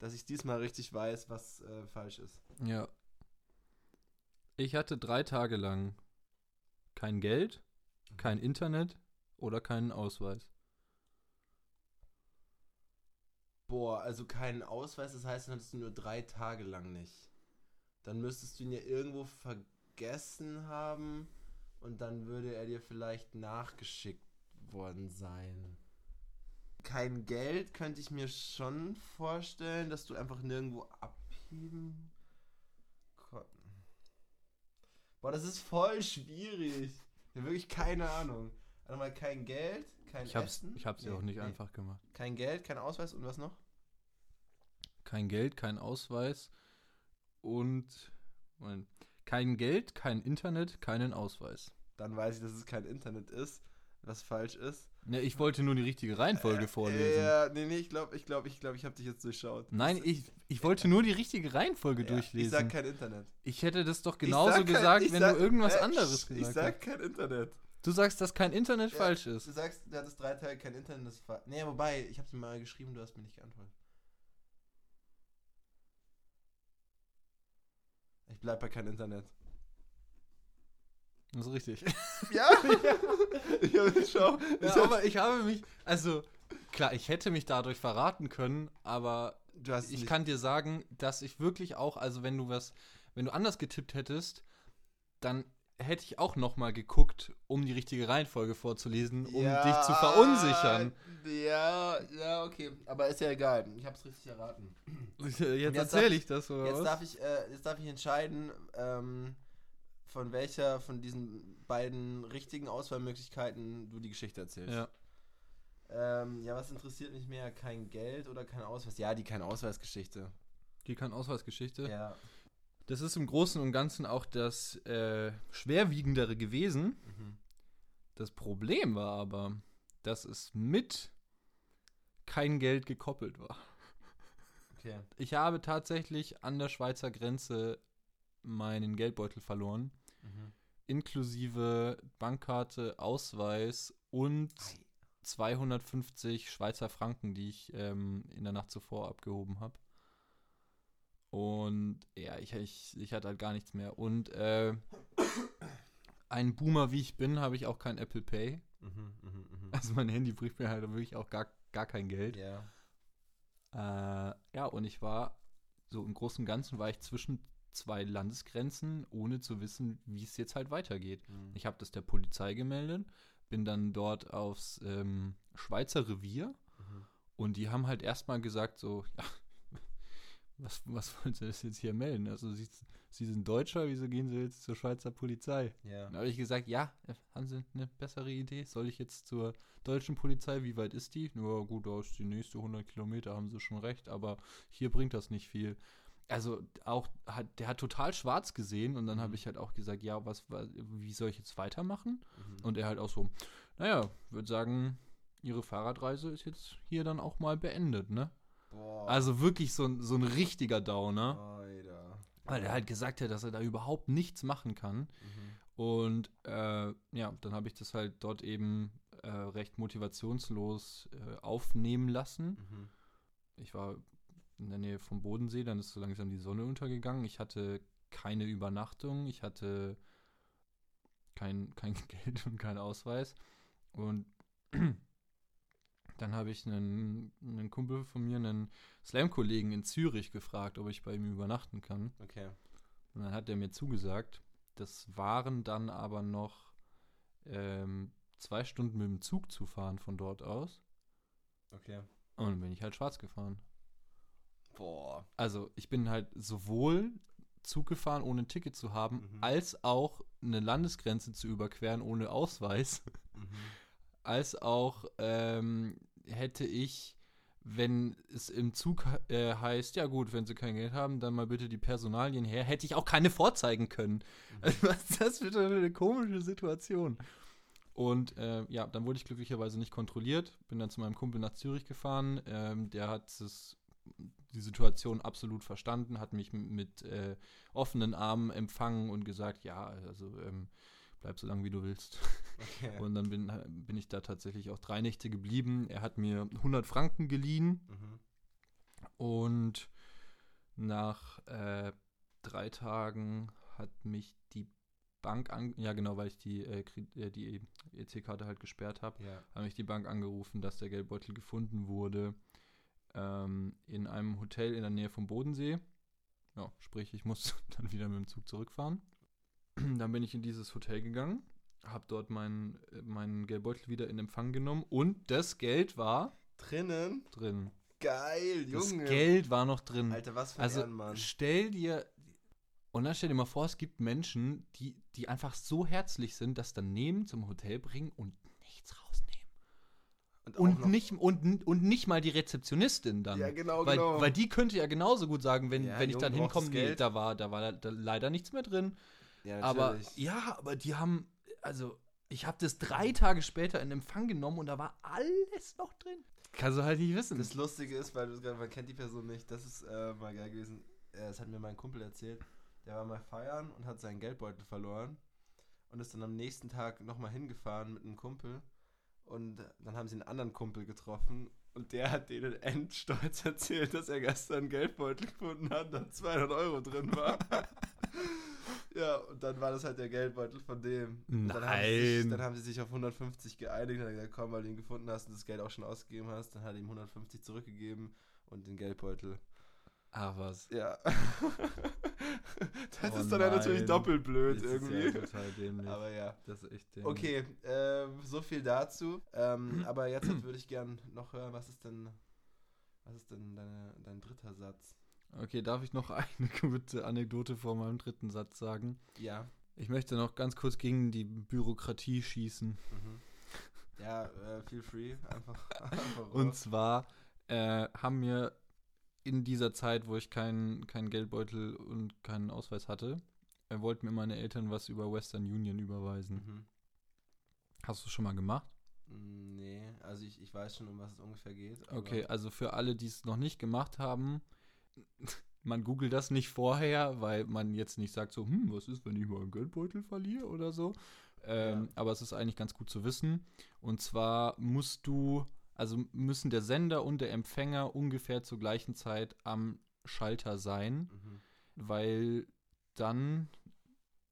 Dass ich diesmal richtig weiß, was äh, falsch ist. Ja. Ich hatte drei Tage lang kein Geld, kein Internet oder keinen Ausweis. Boah, also keinen Ausweis, das heißt, dann hattest du nur drei Tage lang nicht. Dann müsstest du ihn ja irgendwo vergessen haben und dann würde er dir vielleicht nachgeschickt worden sein. Kein Geld könnte ich mir schon vorstellen, dass du einfach nirgendwo abheben konnten. Boah, das ist voll schwierig. Ich habe wirklich keine Ahnung. Also mal kein Geld, kein Ich hab's, Essen. ich hab's ja Nee, auch nicht nee. einfach gemacht. Kein Geld, kein Ausweis und was noch? Kein Geld, kein Ausweis und Moment. kein Geld, kein Internet, keinen Ausweis. Dann weiß ich, dass es kein Internet ist, was falsch ist. Ne, ich wollte nur die richtige Reihenfolge Äh, vorlesen. Ja, nee, nee, ich glaube, ich glaube, ich glaube, ich habe dich jetzt durchschaut. Nein, Das- ich, ich wollte nur die richtige Reihenfolge ja, durchlesen. Ich sag kein Internet. Ich hätte das doch genauso sag kein- gesagt, ich wenn sag- du irgendwas äh, anderes gesagt Ich sag kein Internet. Du sagst, dass kein Internet Ja, falsch Du ist. sagst, du hattest drei Tage kein Internet, das war. Nee, wobei, ich habe dir mal geschrieben, du hast mir nicht geantwortet. Ich bleib bei kein Internet. Das ist richtig. <laughs> Ja? ich habe schau. Ich Ja, aber ich habe mich, also klar, ich hätte mich dadurch verraten können, aber du hast ich nicht- kann dir sagen, dass ich wirklich auch, also wenn du was, wenn du anders getippt hättest, dann hätte ich auch noch mal geguckt, um die richtige Reihenfolge vorzulesen, um Ja, dich zu verunsichern. Ja, ja, okay. Aber ist ja egal. Ich hab's richtig erraten. Jetzt, jetzt erzähle ich das, oder Jetzt was? darf ich, äh, jetzt darf ich entscheiden, ähm, von welcher von diesen beiden richtigen Auswahlmöglichkeiten du die Geschichte erzählst. ja. Ähm, ja, was interessiert mich mehr? Kein Geld oder kein Ausweis? Ja, die kein Ausweisgeschichte. Die kann Ausweisgeschichte. Ja. Das ist im Großen und Ganzen auch das äh, schwerwiegendere gewesen. Mhm. Das Problem war aber, dass es mit kein Geld gekoppelt war. Okay. Ich habe tatsächlich an der Schweizer Grenze meinen Geldbeutel verloren, Mhm. inklusive Bankkarte, Ausweis und 250 Schweizer Franken, die ich ähm, in der Nacht zuvor abgehoben habe. Und ja, ich, ich, ich hatte halt gar nichts mehr. Und äh, ein Boomer wie ich bin, habe ich auch kein Apple Pay. Mhm, mhm, mhm. <laughs> Also mein Handy bringt mir halt wirklich auch gar, gar kein Geld. Ja. Äh, ja, und ich war so im Großen und Ganzen war ich zwischen zwei Landesgrenzen, ohne zu wissen, wie es jetzt halt weitergeht. Mhm. Ich habe das der Polizei gemeldet, bin dann dort aufs ähm, Schweizer Revier Mhm. und die haben halt erstmal gesagt so, <laughs> ja, was, was wollen Sie das jetzt hier melden? Also Sie, Sie sind Deutscher, wieso gehen Sie jetzt zur Schweizer Polizei? Ja. Dann habe ich gesagt, ja, äh, haben Sie eine bessere Idee? Soll ich jetzt zur deutschen Polizei? Wie weit ist die? Ja, gut, da ist die nächste 100 Kilometer, haben Sie schon recht, aber hier bringt das nicht viel. Also auch, hat, der hat total schwarz gesehen und dann habe ich halt auch gesagt, ja, was, wa- wie soll ich jetzt weitermachen? Mhm. Und er halt auch so, naja, würde sagen, Ihre Fahrradreise ist jetzt hier dann auch mal beendet, ne? Boah. Also wirklich so, ein- so ein richtiger Downer, Alter. weil er halt gesagt hat, dass er da überhaupt nichts machen kann. Mhm. Und äh, ja, dann habe ich das halt dort eben äh, recht motivationslos äh, aufnehmen lassen. Mhm. Ich war in der Nähe vom Bodensee, dann ist so langsam die Sonne untergegangen. Ich hatte keine Übernachtung, ich hatte kein, kein <laughs> Geld und keinen Ausweis. Und dann habe ich einen, einen Kumpel von mir, einen Slam-Kollegen in Zürich gefragt, ob ich bei ihm übernachten kann. Okay. Und dann hat er mir zugesagt. Das waren dann aber noch ähm, zwei Stunden mit dem Zug zu fahren von dort aus. Okay. Und dann bin ich halt schwarz gefahren. Boah. Also ich bin halt sowohl Zug gefahren, ohne ein Ticket zu haben, Mhm. als auch eine Landesgrenze zu überqueren ohne Ausweis, Mhm. <laughs> als auch ähm, hätte ich, wenn es im Zug äh, heißt, ja gut, wenn sie kein Geld haben, dann mal bitte die Personalien her, hätte ich auch keine vorzeigen können. Also, <laughs> was ist das für eine komische Situation? Und äh, ja, dann wurde ich glücklicherweise nicht kontrolliert, bin dann zu meinem Kumpel nach Zürich gefahren, ähm, der hat es die Situation absolut verstanden, hat mich mit äh, offenen Armen empfangen und gesagt, ja, also ähm, bleib so lange wie du willst. Okay. <laughs> Und dann bin, bin ich da tatsächlich auch drei Nächte geblieben. Er hat mir 100 Franken geliehen Mhm. und nach äh, drei Tagen hat mich die Bank an, ja genau, weil ich die, äh, äh, die EC-Karte halt gesperrt habe, Ja. hat mich die Bank angerufen, dass der Geldbeutel gefunden wurde ähm, in einem Hotel in der Nähe vom Bodensee. Ja, sprich, ich muss <laughs> dann wieder mit dem Zug zurückfahren. <clears throat> Dann bin ich in dieses Hotel gegangen, habe dort meinen, meinen Geldbeutel wieder in Empfang genommen und das Geld war Drinnen? drin. Geil, Das Junge. Geld war noch drin. Alter, was für ein also Ehrenmann. stell dir und dann stell dir mal vor, es gibt Menschen, die, die einfach so herzlich sind, das daneben zum Hotel bringen und. Und noch- nicht, und, und nicht mal die Rezeptionistin dann. Ja, genau, weil, genau. weil die könnte ja genauso gut sagen, wenn, Ja, wenn ich dann hinkomme, nee, da war, da war da leider nichts mehr drin. ja, Aber ja, aber die haben, also ich habe das drei Tage später in Empfang genommen und da war alles noch drin. Kannst du halt nicht wissen. Das Lustige ist, weil du man kennt die Person nicht, das ist äh, mal geil gewesen. Äh, das hat mir mein Kumpel erzählt. Der war mal feiern und hat seinen Geldbeutel verloren und ist dann am nächsten Tag nochmal hingefahren mit einem Kumpel. Und dann haben sie einen anderen Kumpel getroffen und der hat denen endstolz <laughs> erzählt, dass er gestern einen Geldbeutel gefunden hat, da 200 Euro drin war. <laughs> ja, und dann war das halt der Geldbeutel von dem. Und Dann haben, sie sich, Nein. dann haben sie sich auf 150 geeinigt und hat gesagt, komm, weil du ihn gefunden hast und das Geld auch schon ausgegeben hast, dann hat er ihm 150 zurückgegeben und den Geldbeutel Ach was. Ja. <laughs> das Oh ist dann ja natürlich nein. doppelt blöd Das ist irgendwie. ja total dämlich. Aber ja. das ist echt dämlich. Okay, ähm, so viel dazu. Ähm, aber jetzt würde ich gern noch hören, was ist denn, was ist denn deine, dein dritter Satz? Okay, darf ich noch eine <laughs> kurze Anekdote vor meinem dritten Satz sagen? Ja. Ich möchte noch ganz kurz gegen die Bürokratie schießen. Mhm. Ja, äh, feel free. Einfach, <laughs> einfach Und zwar äh, haben mir in dieser Zeit, wo ich keinen keinen Geldbeutel und keinen Ausweis hatte, wollten mir meine Eltern was über Western Union überweisen. Mhm. Hast du schon mal gemacht? Mm, Nee, also ich, ich weiß schon, um was es ungefähr geht. Okay, also für alle, die es noch nicht gemacht haben, <laughs> man googelt das nicht vorher, weil man jetzt nicht sagt so, hm, was ist, wenn ich meinen Geldbeutel verliere oder so. Ähm, Ja. Aber es ist eigentlich ganz gut zu wissen. Und zwar musst du, also müssen der Sender und der Empfänger ungefähr zur gleichen Zeit am Schalter sein, Mhm. weil dann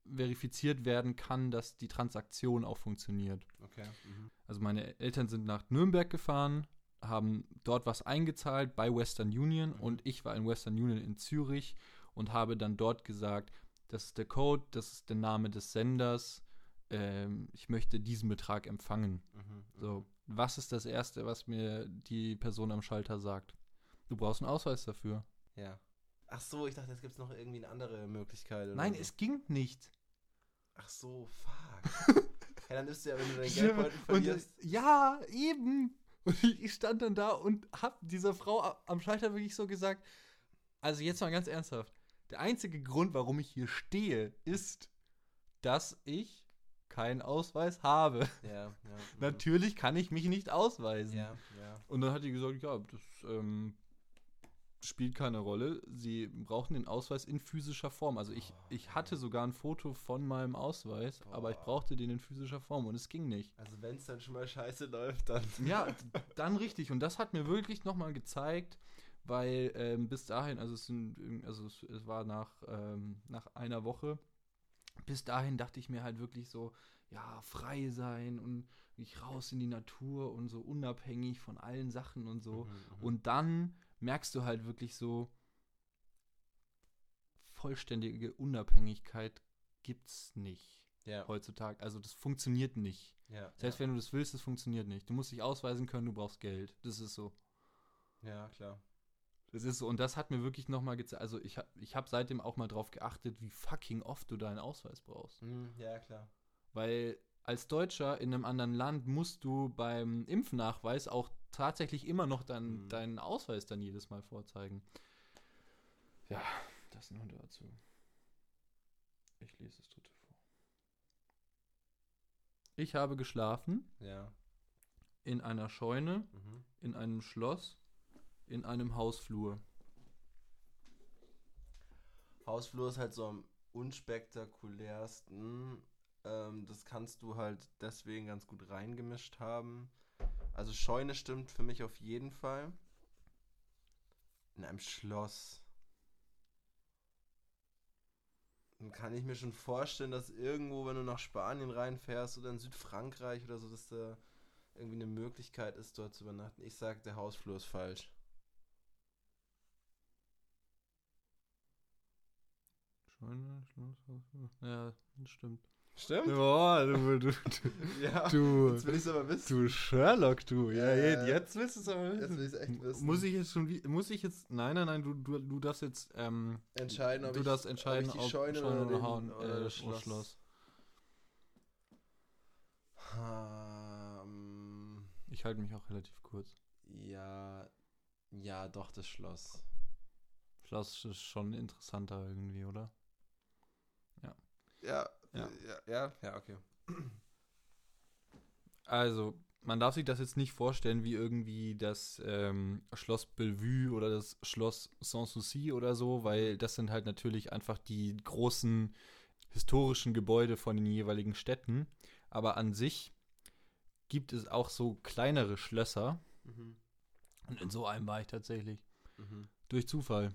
verifiziert werden kann, dass die Transaktion auch funktioniert. Okay. Mhm. Also meine Eltern sind nach Nürnberg gefahren, haben dort was eingezahlt bei Western Union Mhm. und ich war in Western Union in Zürich und habe dann dort gesagt, das ist der Code, das ist der Name des Senders, ähm, ich möchte diesen Betrag empfangen. Mhm. So, was ist das Erste, was mir die Person am Schalter sagt? Du brauchst einen Ausweis dafür. Ja. Ach so, ich dachte, jetzt gibt es noch irgendwie eine andere Möglichkeit. Nein, so. es ging nicht. Ach so, fuck. <laughs> ja, dann ist ja, wenn du Schlimm. Geldbeutel Und verlierst. äh, ja, eben. Und <laughs> ich stand dann da und hab dieser Frau am Schalter wirklich so gesagt, also jetzt mal ganz ernsthaft, der einzige Grund, warum ich hier stehe, ist, dass ich keinen Ausweis habe. Ja, ja. <laughs> mhm. Natürlich kann ich mich nicht ausweisen. Ja. Und dann hat die gesagt, ja, das ähm, spielt keine Rolle. Sie brauchen den Ausweis in physischer Form. Also ich, Oh, ich hatte sogar ein Foto von meinem Ausweis, aber ich Boah. brauchte den in physischer Form und es ging nicht. Also wenn es dann schon mal scheiße läuft, dann. <laughs> Ja, dann richtig. Und das hat mir wirklich nochmal gezeigt, weil ähm, bis dahin, also es, sind, also es, es war nach, ähm, nach einer Woche, bis dahin dachte ich mir halt wirklich so, ja, frei sein und ich raus in die Natur und so unabhängig von allen Sachen und so. Mhm, mhm. Und dann merkst du halt wirklich so, vollständige Unabhängigkeit gibt's nicht ja, heutzutage. Also das funktioniert nicht. ja, Selbst ja. wenn du das willst, das funktioniert nicht. Du musst dich ausweisen können, du brauchst Geld. Das ist so. ja, klar. Das ist so. Und das hat mir wirklich nochmal gezeigt. Also ich habe ich hab seitdem auch mal drauf geachtet, wie fucking oft du deinen Ausweis brauchst. Mhm, ja, klar. Weil als Deutscher in einem anderen Land musst du beim Impfnachweis auch tatsächlich immer noch dein, Mhm. deinen Ausweis dann jedes Mal vorzeigen. Ja, das nur dazu. Ich lese das dritte vor. Ich habe geschlafen Ja. in einer Scheune, Mhm. in einem Schloss, in einem Hausflur. Hausflur ist halt so am unspektakulärsten. Ähm, das kannst du halt deswegen ganz gut reingemischt haben. Also Scheune stimmt für mich auf jeden Fall. In einem Schloss. Dann kann ich mir schon vorstellen, dass irgendwo, wenn du nach Spanien reinfährst oder in Südfrankreich oder so, dass da irgendwie eine Möglichkeit ist, dort zu übernachten. Ich sag, der Hausflur ist falsch. Scheune, Schloss, Hausflur. Ja, das stimmt. Stimmt? Boah, du, du, <laughs> Ja. du, Jetzt will ich es aber wissen. du Sherlock, du. Ja, Ja. jetzt willst du es aber Jetzt wissen. will ich es echt wissen. Muss ich jetzt schon, muss ich jetzt, nein, nein, nein, du, du, du darfst jetzt, ähm, entscheiden, ob du ich, darfst entscheiden, ob ich ob die Scheune, Scheune oder, Hauen, oder äh, das Schloss. Schloss. Ähm, Ich halte mich auch relativ kurz. ja, ja, doch das Schloss. Schloss ist schon interessanter irgendwie, oder? Ja, Ja. ja, ja, okay. Also, man darf sich das jetzt nicht vorstellen wie irgendwie das ähm, Schloss Bellevue oder das Schloss Sanssouci oder so, weil das sind halt natürlich einfach die großen historischen Gebäude von den jeweiligen Städten. Aber an sich gibt es auch so kleinere Schlösser. Mhm. Und in so einem war ich tatsächlich. Mhm. Durch Zufall.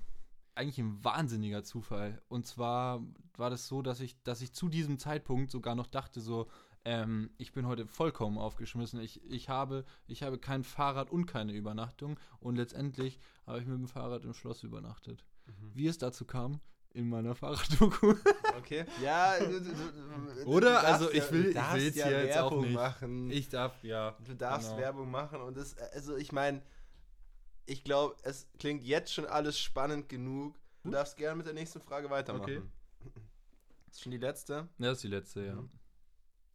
Eigentlich ein wahnsinniger Zufall. Und zwar war das so, dass ich, dass ich zu diesem Zeitpunkt sogar noch dachte, so, Ähm, ich bin heute vollkommen aufgeschmissen. Ich, ich, habe, ich habe kein Fahrrad und keine Übernachtung. Und letztendlich habe ich mit dem Fahrrad im Schloss übernachtet. Mhm. Wie es dazu kam, in meiner Fahrraddoku. <laughs> Okay. Ja, du, du, Oder? Also, ich ja, will- du ich will jetzt ja hier jetzt auch Werbung nicht. machen. Ich darf, ja. Du darfst Genau. Werbung machen und das, also ich meine, ich glaube, es klingt jetzt schon alles spannend genug. Du darfst gerne mit der nächsten Frage weitermachen. Okay. Das <clears throat> ist schon die letzte. Das ist die letzte, ja. Mhm.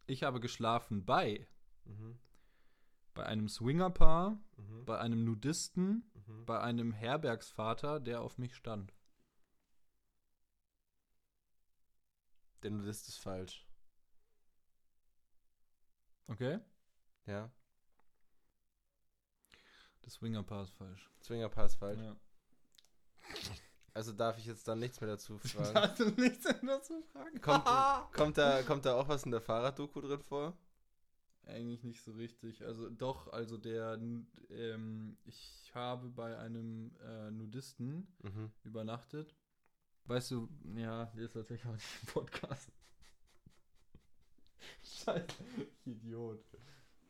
Ich habe geschlafen bei, Mhm. bei einem Swingerpaar, Mhm. bei einem Nudisten, Mhm. bei einem Herbergsvater, der auf mich stand. Der Nudist ist falsch. Okay? Ja. Das Swingerpaar ist falsch. Zwingerpaar ist falsch. Ja. <laughs> Also darf ich jetzt dann <laughs> nichts mehr dazu fragen. Darfst du nichts dazu fragen? kommt, <laughs> kommt, da, kommt da auch was in der Fahrraddoku drin vor? Eigentlich nicht so richtig. Also doch, also der, ähm, ich habe bei einem äh, Nudisten Mhm. übernachtet. Weißt du, ja, der ist tatsächlich auch nicht im Podcast. Scheiße, ich Idiot.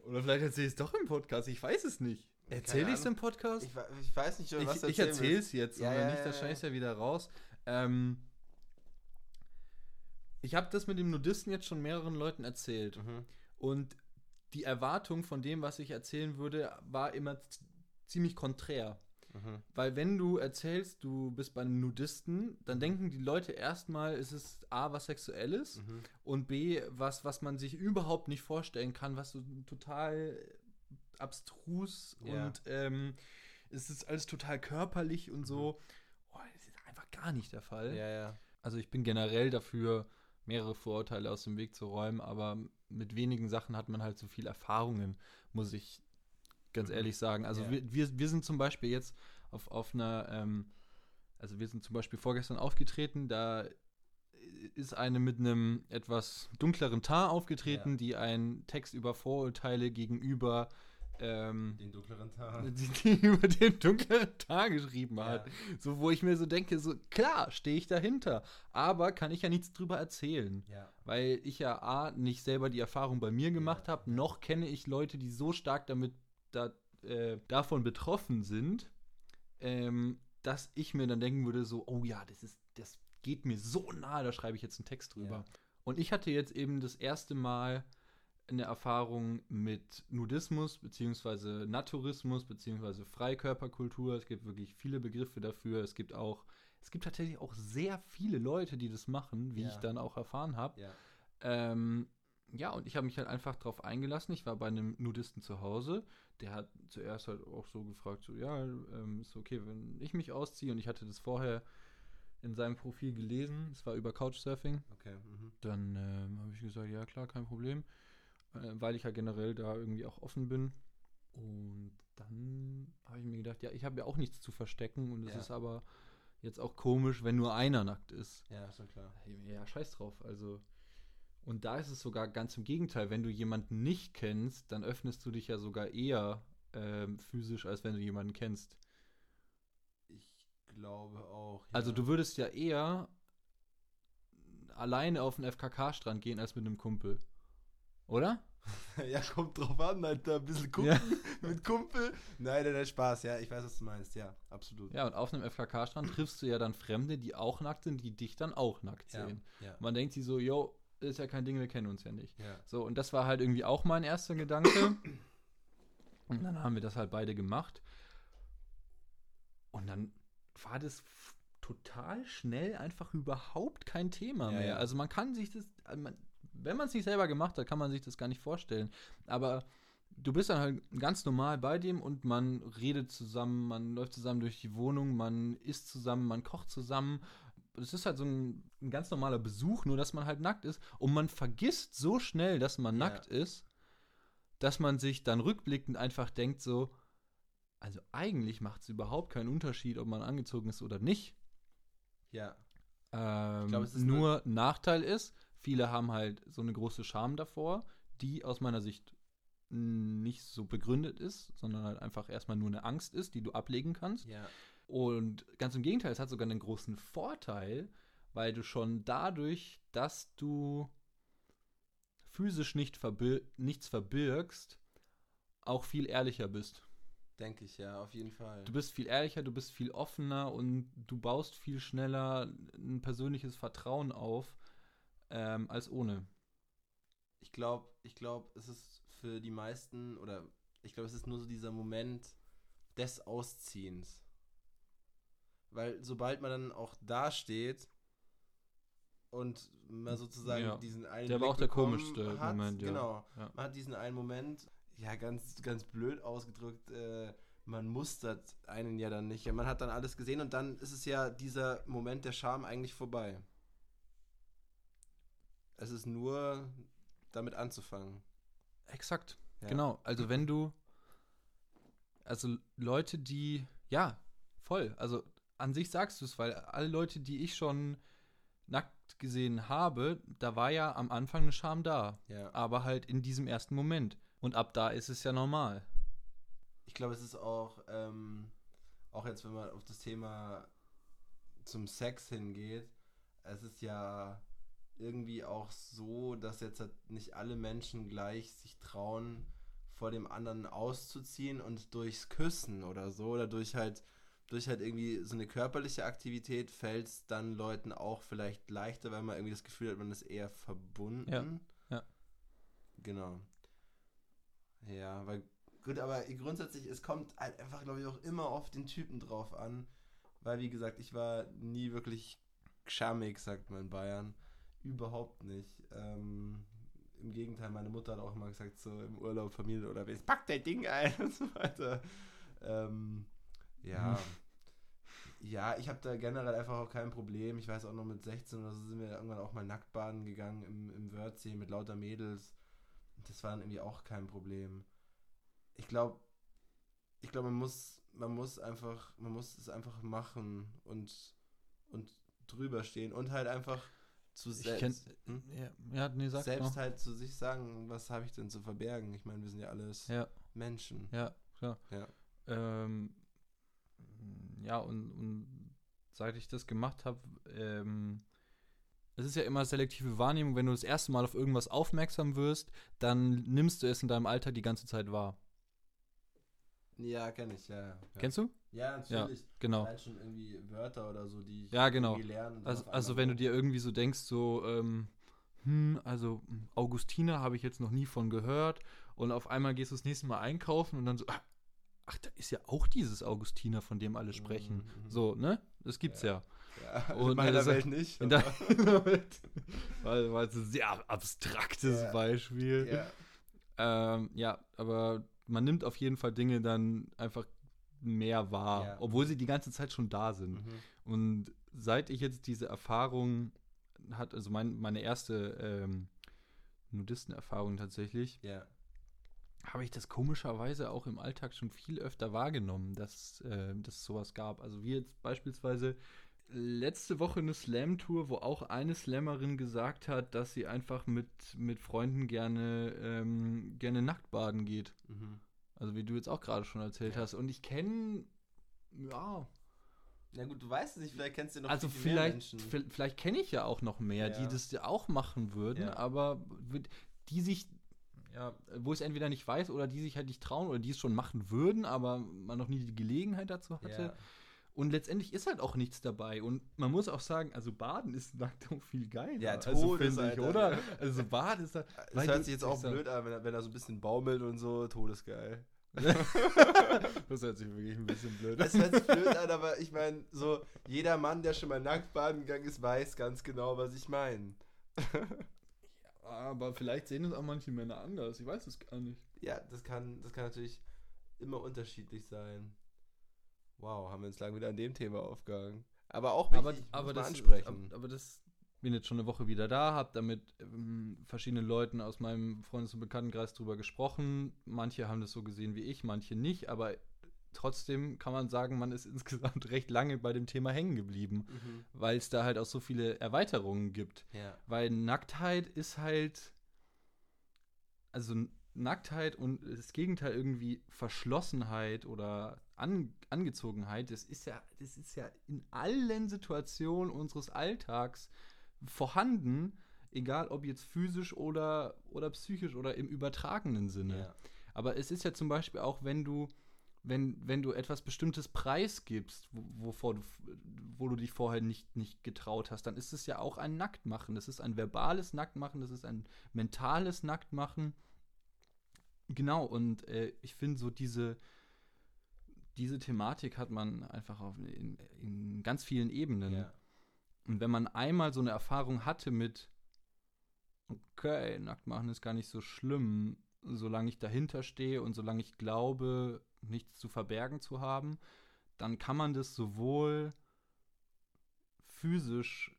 Oder vielleicht erzähl ich es doch im Podcast, ich weiß es nicht. Erzähl ich es im Podcast? Ich, ich weiß nicht, was ich, du ich erzähle es jetzt, Ja, wenn ja, nicht, dann ja. schneide ich es ja wieder raus. Ähm, ich habe das mit dem Nudisten jetzt schon mehreren Leuten erzählt. Mhm. Und die Erwartung von dem, was ich erzählen würde, war immer ziemlich konträr. Mhm. Weil wenn du erzählst, du bist bei einem Nudisten, dann denken die Leute erstmal, es ist A, was Sexuelles Mhm. und B, was, was man sich überhaupt nicht vorstellen kann, was so total abstrus Ja. und ähm, es ist alles total körperlich und so. Oh, das ist einfach gar nicht der Fall. Mhm. Ja, ja. Also ich bin generell dafür, mehrere Vorurteile aus dem Weg zu räumen, aber mit wenigen Sachen hat man halt so viel Erfahrungen, muss ich ganz Mhm. ehrlich sagen. Also Ja. wir, wir, wir sind zum Beispiel jetzt auf, auf einer, ähm, also wir sind zum Beispiel vorgestern aufgetreten, da ist eine mit einem etwas dunkleren Tar aufgetreten, Ja. die einen Text über Vorurteile gegenüber ähm, Den dunkleren Tag. <laughs> die, die über den dunkleren Tar geschrieben hat. Ja. So, wo ich mir so denke, so klar, stehe ich dahinter. Aber kann ich ja nichts drüber erzählen. Ja. Weil ich ja A, nicht selber die Erfahrung bei mir gemacht Ja. habe, noch kenne ich Leute, die so stark damit da, äh, davon betroffen sind, ähm, dass ich mir dann denken würde, so, oh ja, das ist, das geht mir so nahe, da schreibe ich jetzt einen Text drüber. Und ich hatte jetzt eben das erste Mal eine Erfahrung mit Nudismus, beziehungsweise Naturismus, beziehungsweise Freikörperkultur. Es gibt wirklich viele Begriffe dafür. Es gibt auch, es gibt tatsächlich auch sehr viele Leute, die das machen, wie Ja. ich dann auch erfahren habe. Ja. Ähm, ja, und ich habe mich halt einfach drauf eingelassen. Ich war bei einem Nudisten zu Hause. Der hat zuerst halt auch so gefragt, so, ja, ähm, ist okay, wenn ich mich ausziehe. Und ich hatte das vorher in seinem Profil gelesen. Es war über Couchsurfing. Okay. Mhm. Dann ähm, habe ich gesagt, ja klar, kein Problem. Äh, weil ich ja generell da irgendwie auch offen bin. Und dann habe ich mir gedacht, ja, ich habe ja auch nichts zu verstecken. Und es Ja. ist aber jetzt auch komisch, wenn nur einer nackt ist. Ja, ist schon klar. Ja, scheiß drauf. Also. Und da ist es sogar ganz im Gegenteil. Wenn du jemanden nicht kennst, dann öffnest du dich ja sogar eher ähm, physisch, als wenn du jemanden kennst. Ich glaube auch. Ja. Also du würdest ja eher alleine auf den FKK-Strand gehen als mit einem Kumpel. Oder? <laughs> ja, kommt drauf an, Alter. Ein bisschen Kumpel <laughs> mit Kumpel. Nein, nein, nein, Spaß. Ja, ich weiß, was du meinst. Ja, absolut. Ja, und auf einem FKK-Strand triffst du ja dann Fremde, die auch nackt sind, die dich dann auch nackt Ja, sehen. ja, Man denkt sich so, yo, ist ja kein Ding, wir kennen uns ja nicht. ja. So, und das war halt irgendwie auch mein erster Gedanke. Und dann haben wir das halt beide gemacht. Und dann war das total schnell einfach überhaupt kein Thema Ja, mehr. ja. Also man kann sich das, äh, man, wenn man es nicht selber gemacht hat, kann man sich das gar nicht vorstellen. Aber du bist dann halt ganz normal bei dem und man redet zusammen, man läuft zusammen durch die Wohnung, man isst zusammen, man kocht zusammen. Es ist halt so ein, ein ganz normaler Besuch, nur dass man halt nackt ist. Und man vergisst so schnell, dass man Ja. nackt ist, dass man sich dann rückblickend einfach denkt so, also eigentlich macht es überhaupt keinen Unterschied, ob man angezogen ist oder nicht. Ja. Ähm, glaub, es ist nur Nachteil ist, viele haben halt so eine große Scham davor, die aus meiner Sicht nicht so begründet ist, sondern halt einfach erstmal nur eine Angst ist, die du ablegen kannst. Ja. Und ganz im Gegenteil, es hat sogar einen großen Vorteil, weil du schon dadurch, dass du physisch nicht verbir nichts verbirgst, auch viel ehrlicher bist. Denke ich, ja, auf jeden Fall. Du bist viel ehrlicher, du bist viel offener und du baust viel schneller ein persönliches Vertrauen auf ähm, als ohne. Ich glaube, ich glaube, es ist für die meisten, oder ich glaube, es ist nur so dieser Moment des Ausziehens. Weil sobald man dann auch da steht und man sozusagen Ja. diesen einen Der war Blick auch der komischste hat, Moment, ja. Genau. Ja. Man hat diesen einen Moment, ja, ganz, ganz blöd ausgedrückt, äh, man mustert einen ja dann nicht. Man hat dann alles gesehen und dann ist es ja dieser Moment der Scham eigentlich vorbei. Es ist nur damit anzufangen. Exakt. Ja. Genau. Also wenn du, also Leute, die, ja, voll. Also an sich sagst du es, weil alle Leute, die ich schon nackt gesehen habe, da war ja am Anfang eine Scham da. Ja. Aber halt in diesem ersten Moment. Und ab da ist es ja normal. Ich glaube, es ist auch, ähm, auch jetzt, wenn man auf das Thema zum Sex hingeht, es ist ja irgendwie auch so, dass jetzt halt nicht alle Menschen gleich sich trauen, vor dem anderen auszuziehen und durchs Küssen oder so oder durch halt durch halt irgendwie so eine körperliche Aktivität fällt es dann Leuten auch vielleicht leichter, weil man irgendwie das Gefühl hat, man ist eher verbunden. Ja, ja. Genau. Ja, weil gut, aber grundsätzlich, es kommt halt einfach, glaube ich, auch immer auf den Typen drauf an. Weil, wie gesagt, ich war nie wirklich schamig, sagt man in Bayern. Überhaupt nicht. Ähm, Im Gegenteil, meine Mutter hat auch immer gesagt, so im Urlaub, Familie oder jetzt pack dein Ding ein <laughs> und so weiter. Ähm, ja. Ja, ich habe da generell einfach auch kein Problem. Ich weiß auch noch mit 16 oder so sind wir irgendwann auch mal nackt baden gegangen im, im Wörthsee mit lauter Mädels. Das war dann irgendwie auch kein Problem. Ich glaube, ich glaube, man muss, man muss einfach, man muss es einfach machen und, und drüber stehen und halt einfach zu Ich kenn, selbst, hm? ja, nee, selbst noch. halt zu sich sagen, was habe ich denn zu verbergen? Ich meine, wir sind ja alles Ja, Menschen. ja, klar. Ja. Ähm, ja, und, und seit ich das gemacht habe, ähm, es ist ja immer selektive Wahrnehmung, wenn du das erste Mal auf irgendwas aufmerksam wirst, dann nimmst du es in deinem Alter die ganze Zeit wahr. Ja, kenne ich, ja. ja. Kennst du? Ja, natürlich. Genau. Allein schon irgendwie Wörter oder so, die ich Ja, genau. irgendwie lerne. Also, also wenn du dir irgendwie so denkst, so, ähm, hm, also Augustiner habe ich jetzt noch nie von gehört und auf einmal gehst du das nächste Mal einkaufen und dann so, ah, ach, da ist ja auch dieses Augustiner, von dem alle sprechen. Mhm. So, ne? Das gibt's ja. Ja, also <laughs> Und in meiner das- Welt nicht. <laughs> In deiner Welt. Weil, weil es ein sehr abstraktes Ja. Beispiel. ja. Ähm, ja, aber man nimmt auf jeden Fall Dinge dann einfach mehr wahr, Ja. obwohl sie die ganze Zeit schon da sind. Mhm. Und seit ich jetzt diese Erfahrung hat, also mein, meine erste ähm, Nudistenerfahrung tatsächlich, Ja. habe ich das komischerweise auch im Alltag schon viel öfter wahrgenommen, dass, äh, dass es sowas gab. Also wie jetzt beispielsweise letzte Woche eine Slam-Tour, wo auch eine Slammerin gesagt hat, dass sie einfach mit, mit Freunden gerne, ähm, gerne nackt baden geht. Mhm. Also wie du jetzt auch gerade schon erzählt Ja. hast. Und ich kenne, ja, Ja gut, du weißt es nicht, vielleicht kennst du ja noch also viel, viel mehr vielleicht, Menschen. vi- vielleicht kenne ich ja auch noch mehr, Ja. die das ja auch machen würden, Ja. aber die sich, ja, wo ich es entweder nicht weiß oder die sich halt nicht trauen oder die es schon machen würden, aber man noch nie die Gelegenheit dazu hatte. Ja. Und letztendlich ist halt auch nichts dabei. Und man muss auch sagen, also Baden ist nackt auch viel geiler. Ja, also, Todes, finde ich, Alter. oder? Also Baden ist da. Das hört sich jetzt auch blöd an, wenn er, wenn er so ein bisschen baumelt und so, todesgeil. <laughs> Das hört sich wirklich ein bisschen blöd Das hört sich blöd an, aber ich meine, so jeder Mann, der schon mal nackt baden gegangen ist, weiß ganz genau, was ich meine. <laughs> Aber vielleicht sehen es auch manche Männer anders. Ich weiß es gar nicht. Ja, das kann, das kann natürlich immer unterschiedlich sein. Wow, haben wir uns lang wieder an dem Thema aufgehangen. Aber auch aber, wichtig, aber, man das, ansprechen. aber, aber das bin jetzt schon eine Woche wieder da, habe damit ähm, verschiedenen Leuten aus meinem Freundes- und Bekanntenkreis drüber gesprochen. Manche haben das so gesehen wie ich, manche nicht, aber trotzdem kann man sagen, man ist <laughs> insgesamt recht lange bei dem Thema hängen geblieben, mhm. weil es da halt auch so viele Erweiterungen gibt. Ja. Weil Nacktheit ist halt, also Nacktheit und das Gegenteil irgendwie Verschlossenheit oder An Angezogenheit, das ist ja, das ist ja in allen Situationen unseres Alltags vorhanden. egal ob jetzt physisch oder, oder psychisch oder im übertragenen Sinne. Ja. Aber es ist ja zum Beispiel auch, wenn du, wenn, wenn du etwas Bestimmtes preisgibst, wo- wovor du, wo du dich vorher nicht, nicht getraut hast, dann ist es ja auch ein Nacktmachen. Das ist ein verbales Nacktmachen, das ist ein mentales Nacktmachen. Genau, und äh, ich finde so diese, diese Thematik hat man einfach auf, in, in ganz vielen Ebenen. Ja. Und wenn man einmal so eine Erfahrung hatte mit, okay, nackt machen ist gar nicht so schlimm, solange ich dahinter stehe und solange ich glaube, nichts zu verbergen zu haben, dann kann man das sowohl physisch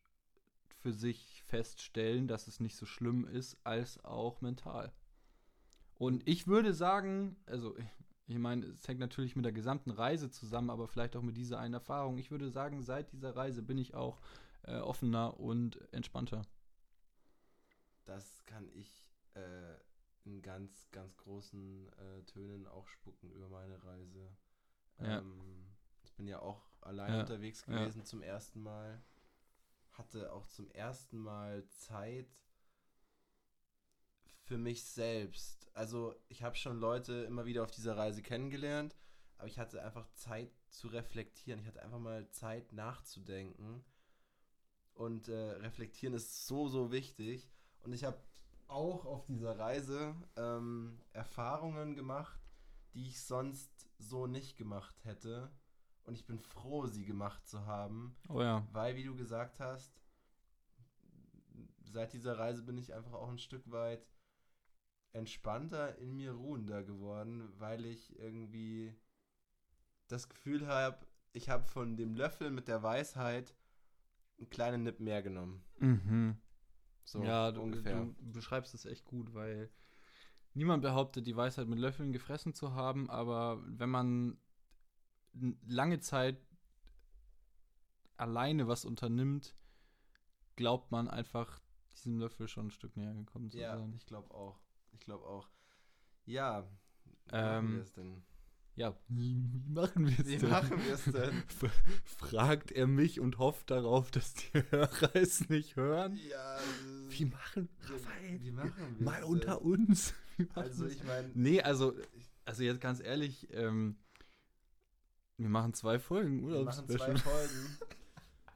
für sich feststellen, dass es nicht so schlimm ist, als auch mental. Und ich würde sagen, also ich meine, es hängt natürlich mit der gesamten Reise zusammen, aber vielleicht auch mit dieser einen Erfahrung. Ich würde sagen, seit dieser Reise bin ich auch äh, offener und entspannter. Das kann ich äh, in ganz, ganz großen äh, Tönen auch spucken über meine Reise. Ja. Ähm, ich bin ja auch allein Ja, unterwegs ja. gewesen zum ersten Mal. Hatte auch zum ersten Mal Zeit für mich selbst. Also ich habe schon Leute immer wieder auf dieser Reise kennengelernt, aber ich hatte einfach Zeit zu reflektieren. Ich hatte einfach mal Zeit nachzudenken. Und äh, reflektieren ist so, so wichtig. Und ich habe auch auf dieser Reise ähm, Erfahrungen gemacht, die ich sonst so nicht gemacht hätte. Und ich bin froh, sie gemacht zu haben, Oh ja. weil, wie du gesagt hast, seit dieser Reise bin ich einfach auch ein Stück weit entspannter, in mir ruhender geworden, weil ich irgendwie das Gefühl habe, ich habe von dem Löffel mit der Weisheit einen kleinen Nipp mehr genommen. Mhm. So ja, du, ungefähr. du beschreibst es echt gut, weil niemand behauptet, die Weisheit mit Löffeln gefressen zu haben, aber wenn man lange Zeit alleine was unternimmt, glaubt man einfach, diesem Löffel schon ein Stück näher gekommen zu Ja, sein. ich glaube auch. Ich glaube auch. Ja, wie Ähm, machen wir es denn? Ja, wie machen wir es Wie denn? machen wir es denn? <laughs> Fragt er mich und hofft darauf, dass die Hörer <laughs> es nicht hören? Ja, äh, Wie machen, wie- Raphael, wie machen wir mal es unter denn? uns. <laughs> Wie machen Also wir's? ich meine, Nee, also, also jetzt ganz ehrlich, ähm, wir machen zwei Folgen wir machen zwei. Folgen.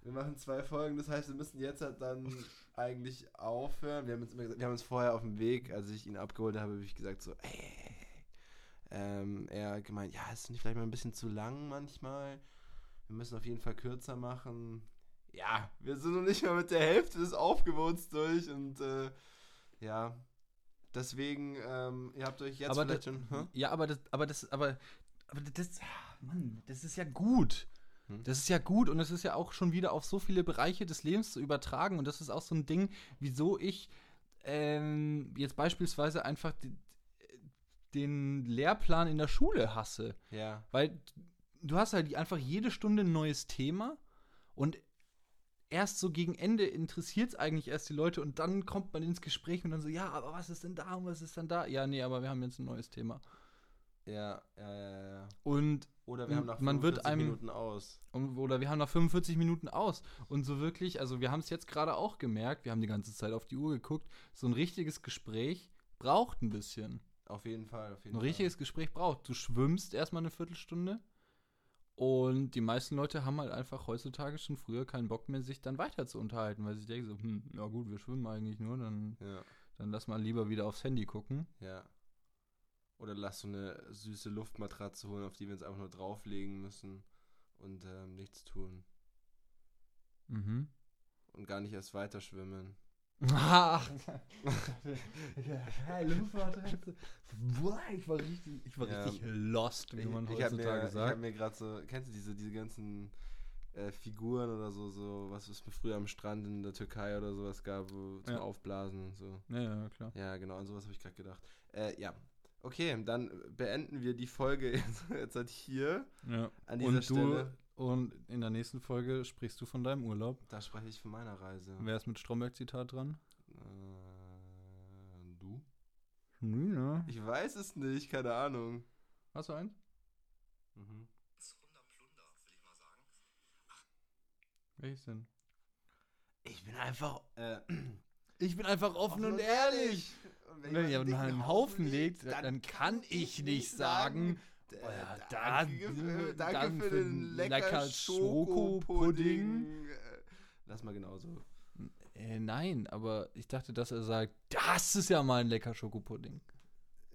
Wir machen zwei Folgen, das heißt, wir müssen jetzt halt dann <laughs> eigentlich aufhören. Wir haben, uns immer gesagt, wir haben uns vorher auf dem Weg, als ich ihn abgeholt habe, habe ich gesagt so, ey, ähm, er hat gemeint, ja, ist nicht vielleicht mal ein bisschen zu lang manchmal. Wir müssen auf jeden Fall kürzer machen. Ja, wir sind noch nicht mal mit der Hälfte des Aufgewohns durch und äh, ja, deswegen, ähm, ihr habt euch jetzt aber vielleicht das, schon. Hä? Ja, aber das, aber das, aber, aber das, ah, Mann, das ist ja gut. Hm? Das ist ja gut und es ist ja auch schon wieder auf so viele Bereiche des Lebens zu übertragen und das ist auch so ein Ding, wieso ich ähm, jetzt beispielsweise einfach die, den Lehrplan in der Schule hasse. Ja, Weil du hast halt einfach jede Stunde ein neues Thema und erst so gegen Ende interessiert es eigentlich erst die Leute und dann kommt man ins Gespräch und dann so, ja, aber was ist denn da und was ist denn da? Ja, nee, aber wir haben jetzt ein neues Thema. ja, ja, ja, ja. Und, Oder wir haben nach Man wird 45 einem- Minuten aus. oder wir haben noch 45 Minuten aus. Und so wirklich, also wir haben es jetzt gerade auch gemerkt, wir haben die ganze Zeit auf die Uhr geguckt, so ein richtiges Gespräch braucht ein bisschen. Auf jeden Fall, auf jeden Ein Fall. richtiges Gespräch braucht. Du schwimmst erstmal eine Viertelstunde und die meisten Leute haben halt einfach heutzutage schon früher keinen Bock mehr, sich dann weiter zu unterhalten, weil sie denken so, hm, ja gut, wir schwimmen eigentlich nur, dann, Ja, dann lass mal lieber wieder aufs Handy gucken. ja. Oder lass so eine süße Luftmatratze holen, auf die wir uns einfach nur drauflegen müssen und ähm, nichts tun. Mhm. Und gar nicht erst weiter schwimmen. Ach, <laughs> ja, Luftmatratze. Boah, ich war richtig, ich war Ja. richtig lost, wie Ich, man ich habe mir, heutzutage ich hab sagt. mir gerade so, kennst du diese, diese ganzen äh, Figuren oder so, so, was es früher am Strand in der Türkei oder sowas gab, wo, zum Ja. Aufblasen und so. Ja, ja, klar. Ja, genau, an sowas habe ich gerade gedacht. Äh, ja. Okay, dann beenden wir die Folge <laughs> jetzt, jetzt halt hier Ja. an dieser Und du, Stelle. und in der nächsten Folge sprichst du von deinem Urlaub. Da spreche ich von meiner Reise. Wer ist mit Stromberg-Zitat dran? Äh, du? Nö, ne? Ich weiß es nicht, keine Ahnung. Hast du eins? Mhm. Welches denn? Ich bin einfach. Äh, <clears throat> Ich bin einfach offen und, ehrlich. Und wenn, ihr einen, einen Haufen legt, dann, dann kann ich nicht sagen, äh, oh ja, danke, da- für, danke dann für für den lecker lecker Schokopudding. Lass mal genauso. äh, nein, aber ich dachte, dass er sagt, das ist ja mal ein lecker Schokopudding.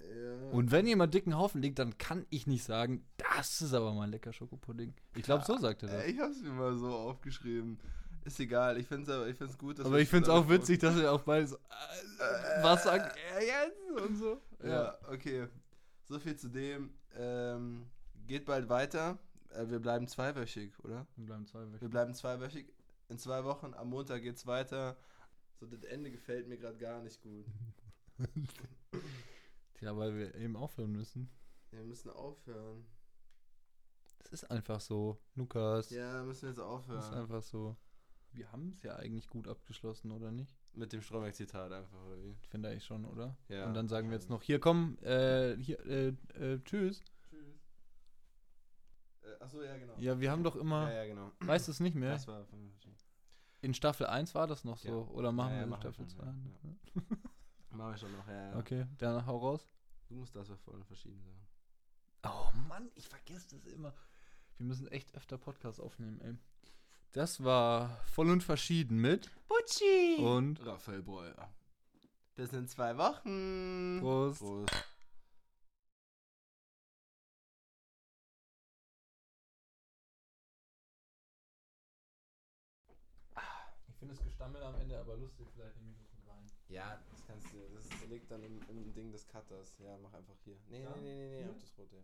Ja. Und wenn jemand dicken Haufen legt, dann kann ich nicht sagen, das ist aber mal ein lecker Schokopudding. Ich glaube, so sagt er das. Ich hab's mir mal so aufgeschrieben. Ist egal, ich find's, aber- ich find's gut, dass Aber ich finde es auch witzig, dass er auch beide so, äh, was sagt er jetzt und so. Ja, okay. So viel zu dem. Ähm, geht bald weiter. Äh, wir bleiben zweiwöchig, oder? Wir bleiben zwei Wir bleiben zweiwöchig. In zwei Wochen, am Montag geht's weiter. So, das Ende gefällt mir gerade gar nicht gut. <laughs> Ja, weil wir eben aufhören müssen. Wir müssen aufhören. Es ist einfach so, Lukas. Ja, müssen wir jetzt Es ist aufhören. einfach so. Wir haben es ja eigentlich gut abgeschlossen, oder nicht? Mit dem Stromberg-Zitat einfach, oder wie? Finde ich schon, oder? Ja, Und dann sagen wir jetzt noch, hier komm, äh, hier, äh, äh, tschüss. Tschüss. Äh, achso, ja, genau. Ja, wir haben doch immer, Ja, ja, genau. weißt du es nicht mehr? Das war In Staffel 1 war das noch so, Ja. oder machen Ja, wir in machen Staffel schon, 2? ja, <laughs> Mach ich schon noch, ja, ja. Okay, dann hau raus. Du musst das ja voll verschieden sagen. Oh Mann, ich vergesse das immer. Wir müssen echt öfter Podcasts aufnehmen, ey. Das war voll und verschieden mit Butschi! und Raphael Breuer. Bis in zwei Wochen. Prost. Prost. Ich finde das Gestammel am Ende aber lustig, vielleicht nehme ich das mit rein. Ja, das kannst du. Das liegt dann im, im Ding des Cutters. Ja, mach einfach hier. Nee, Ja? nee, nee, nee, nee, auf das rote.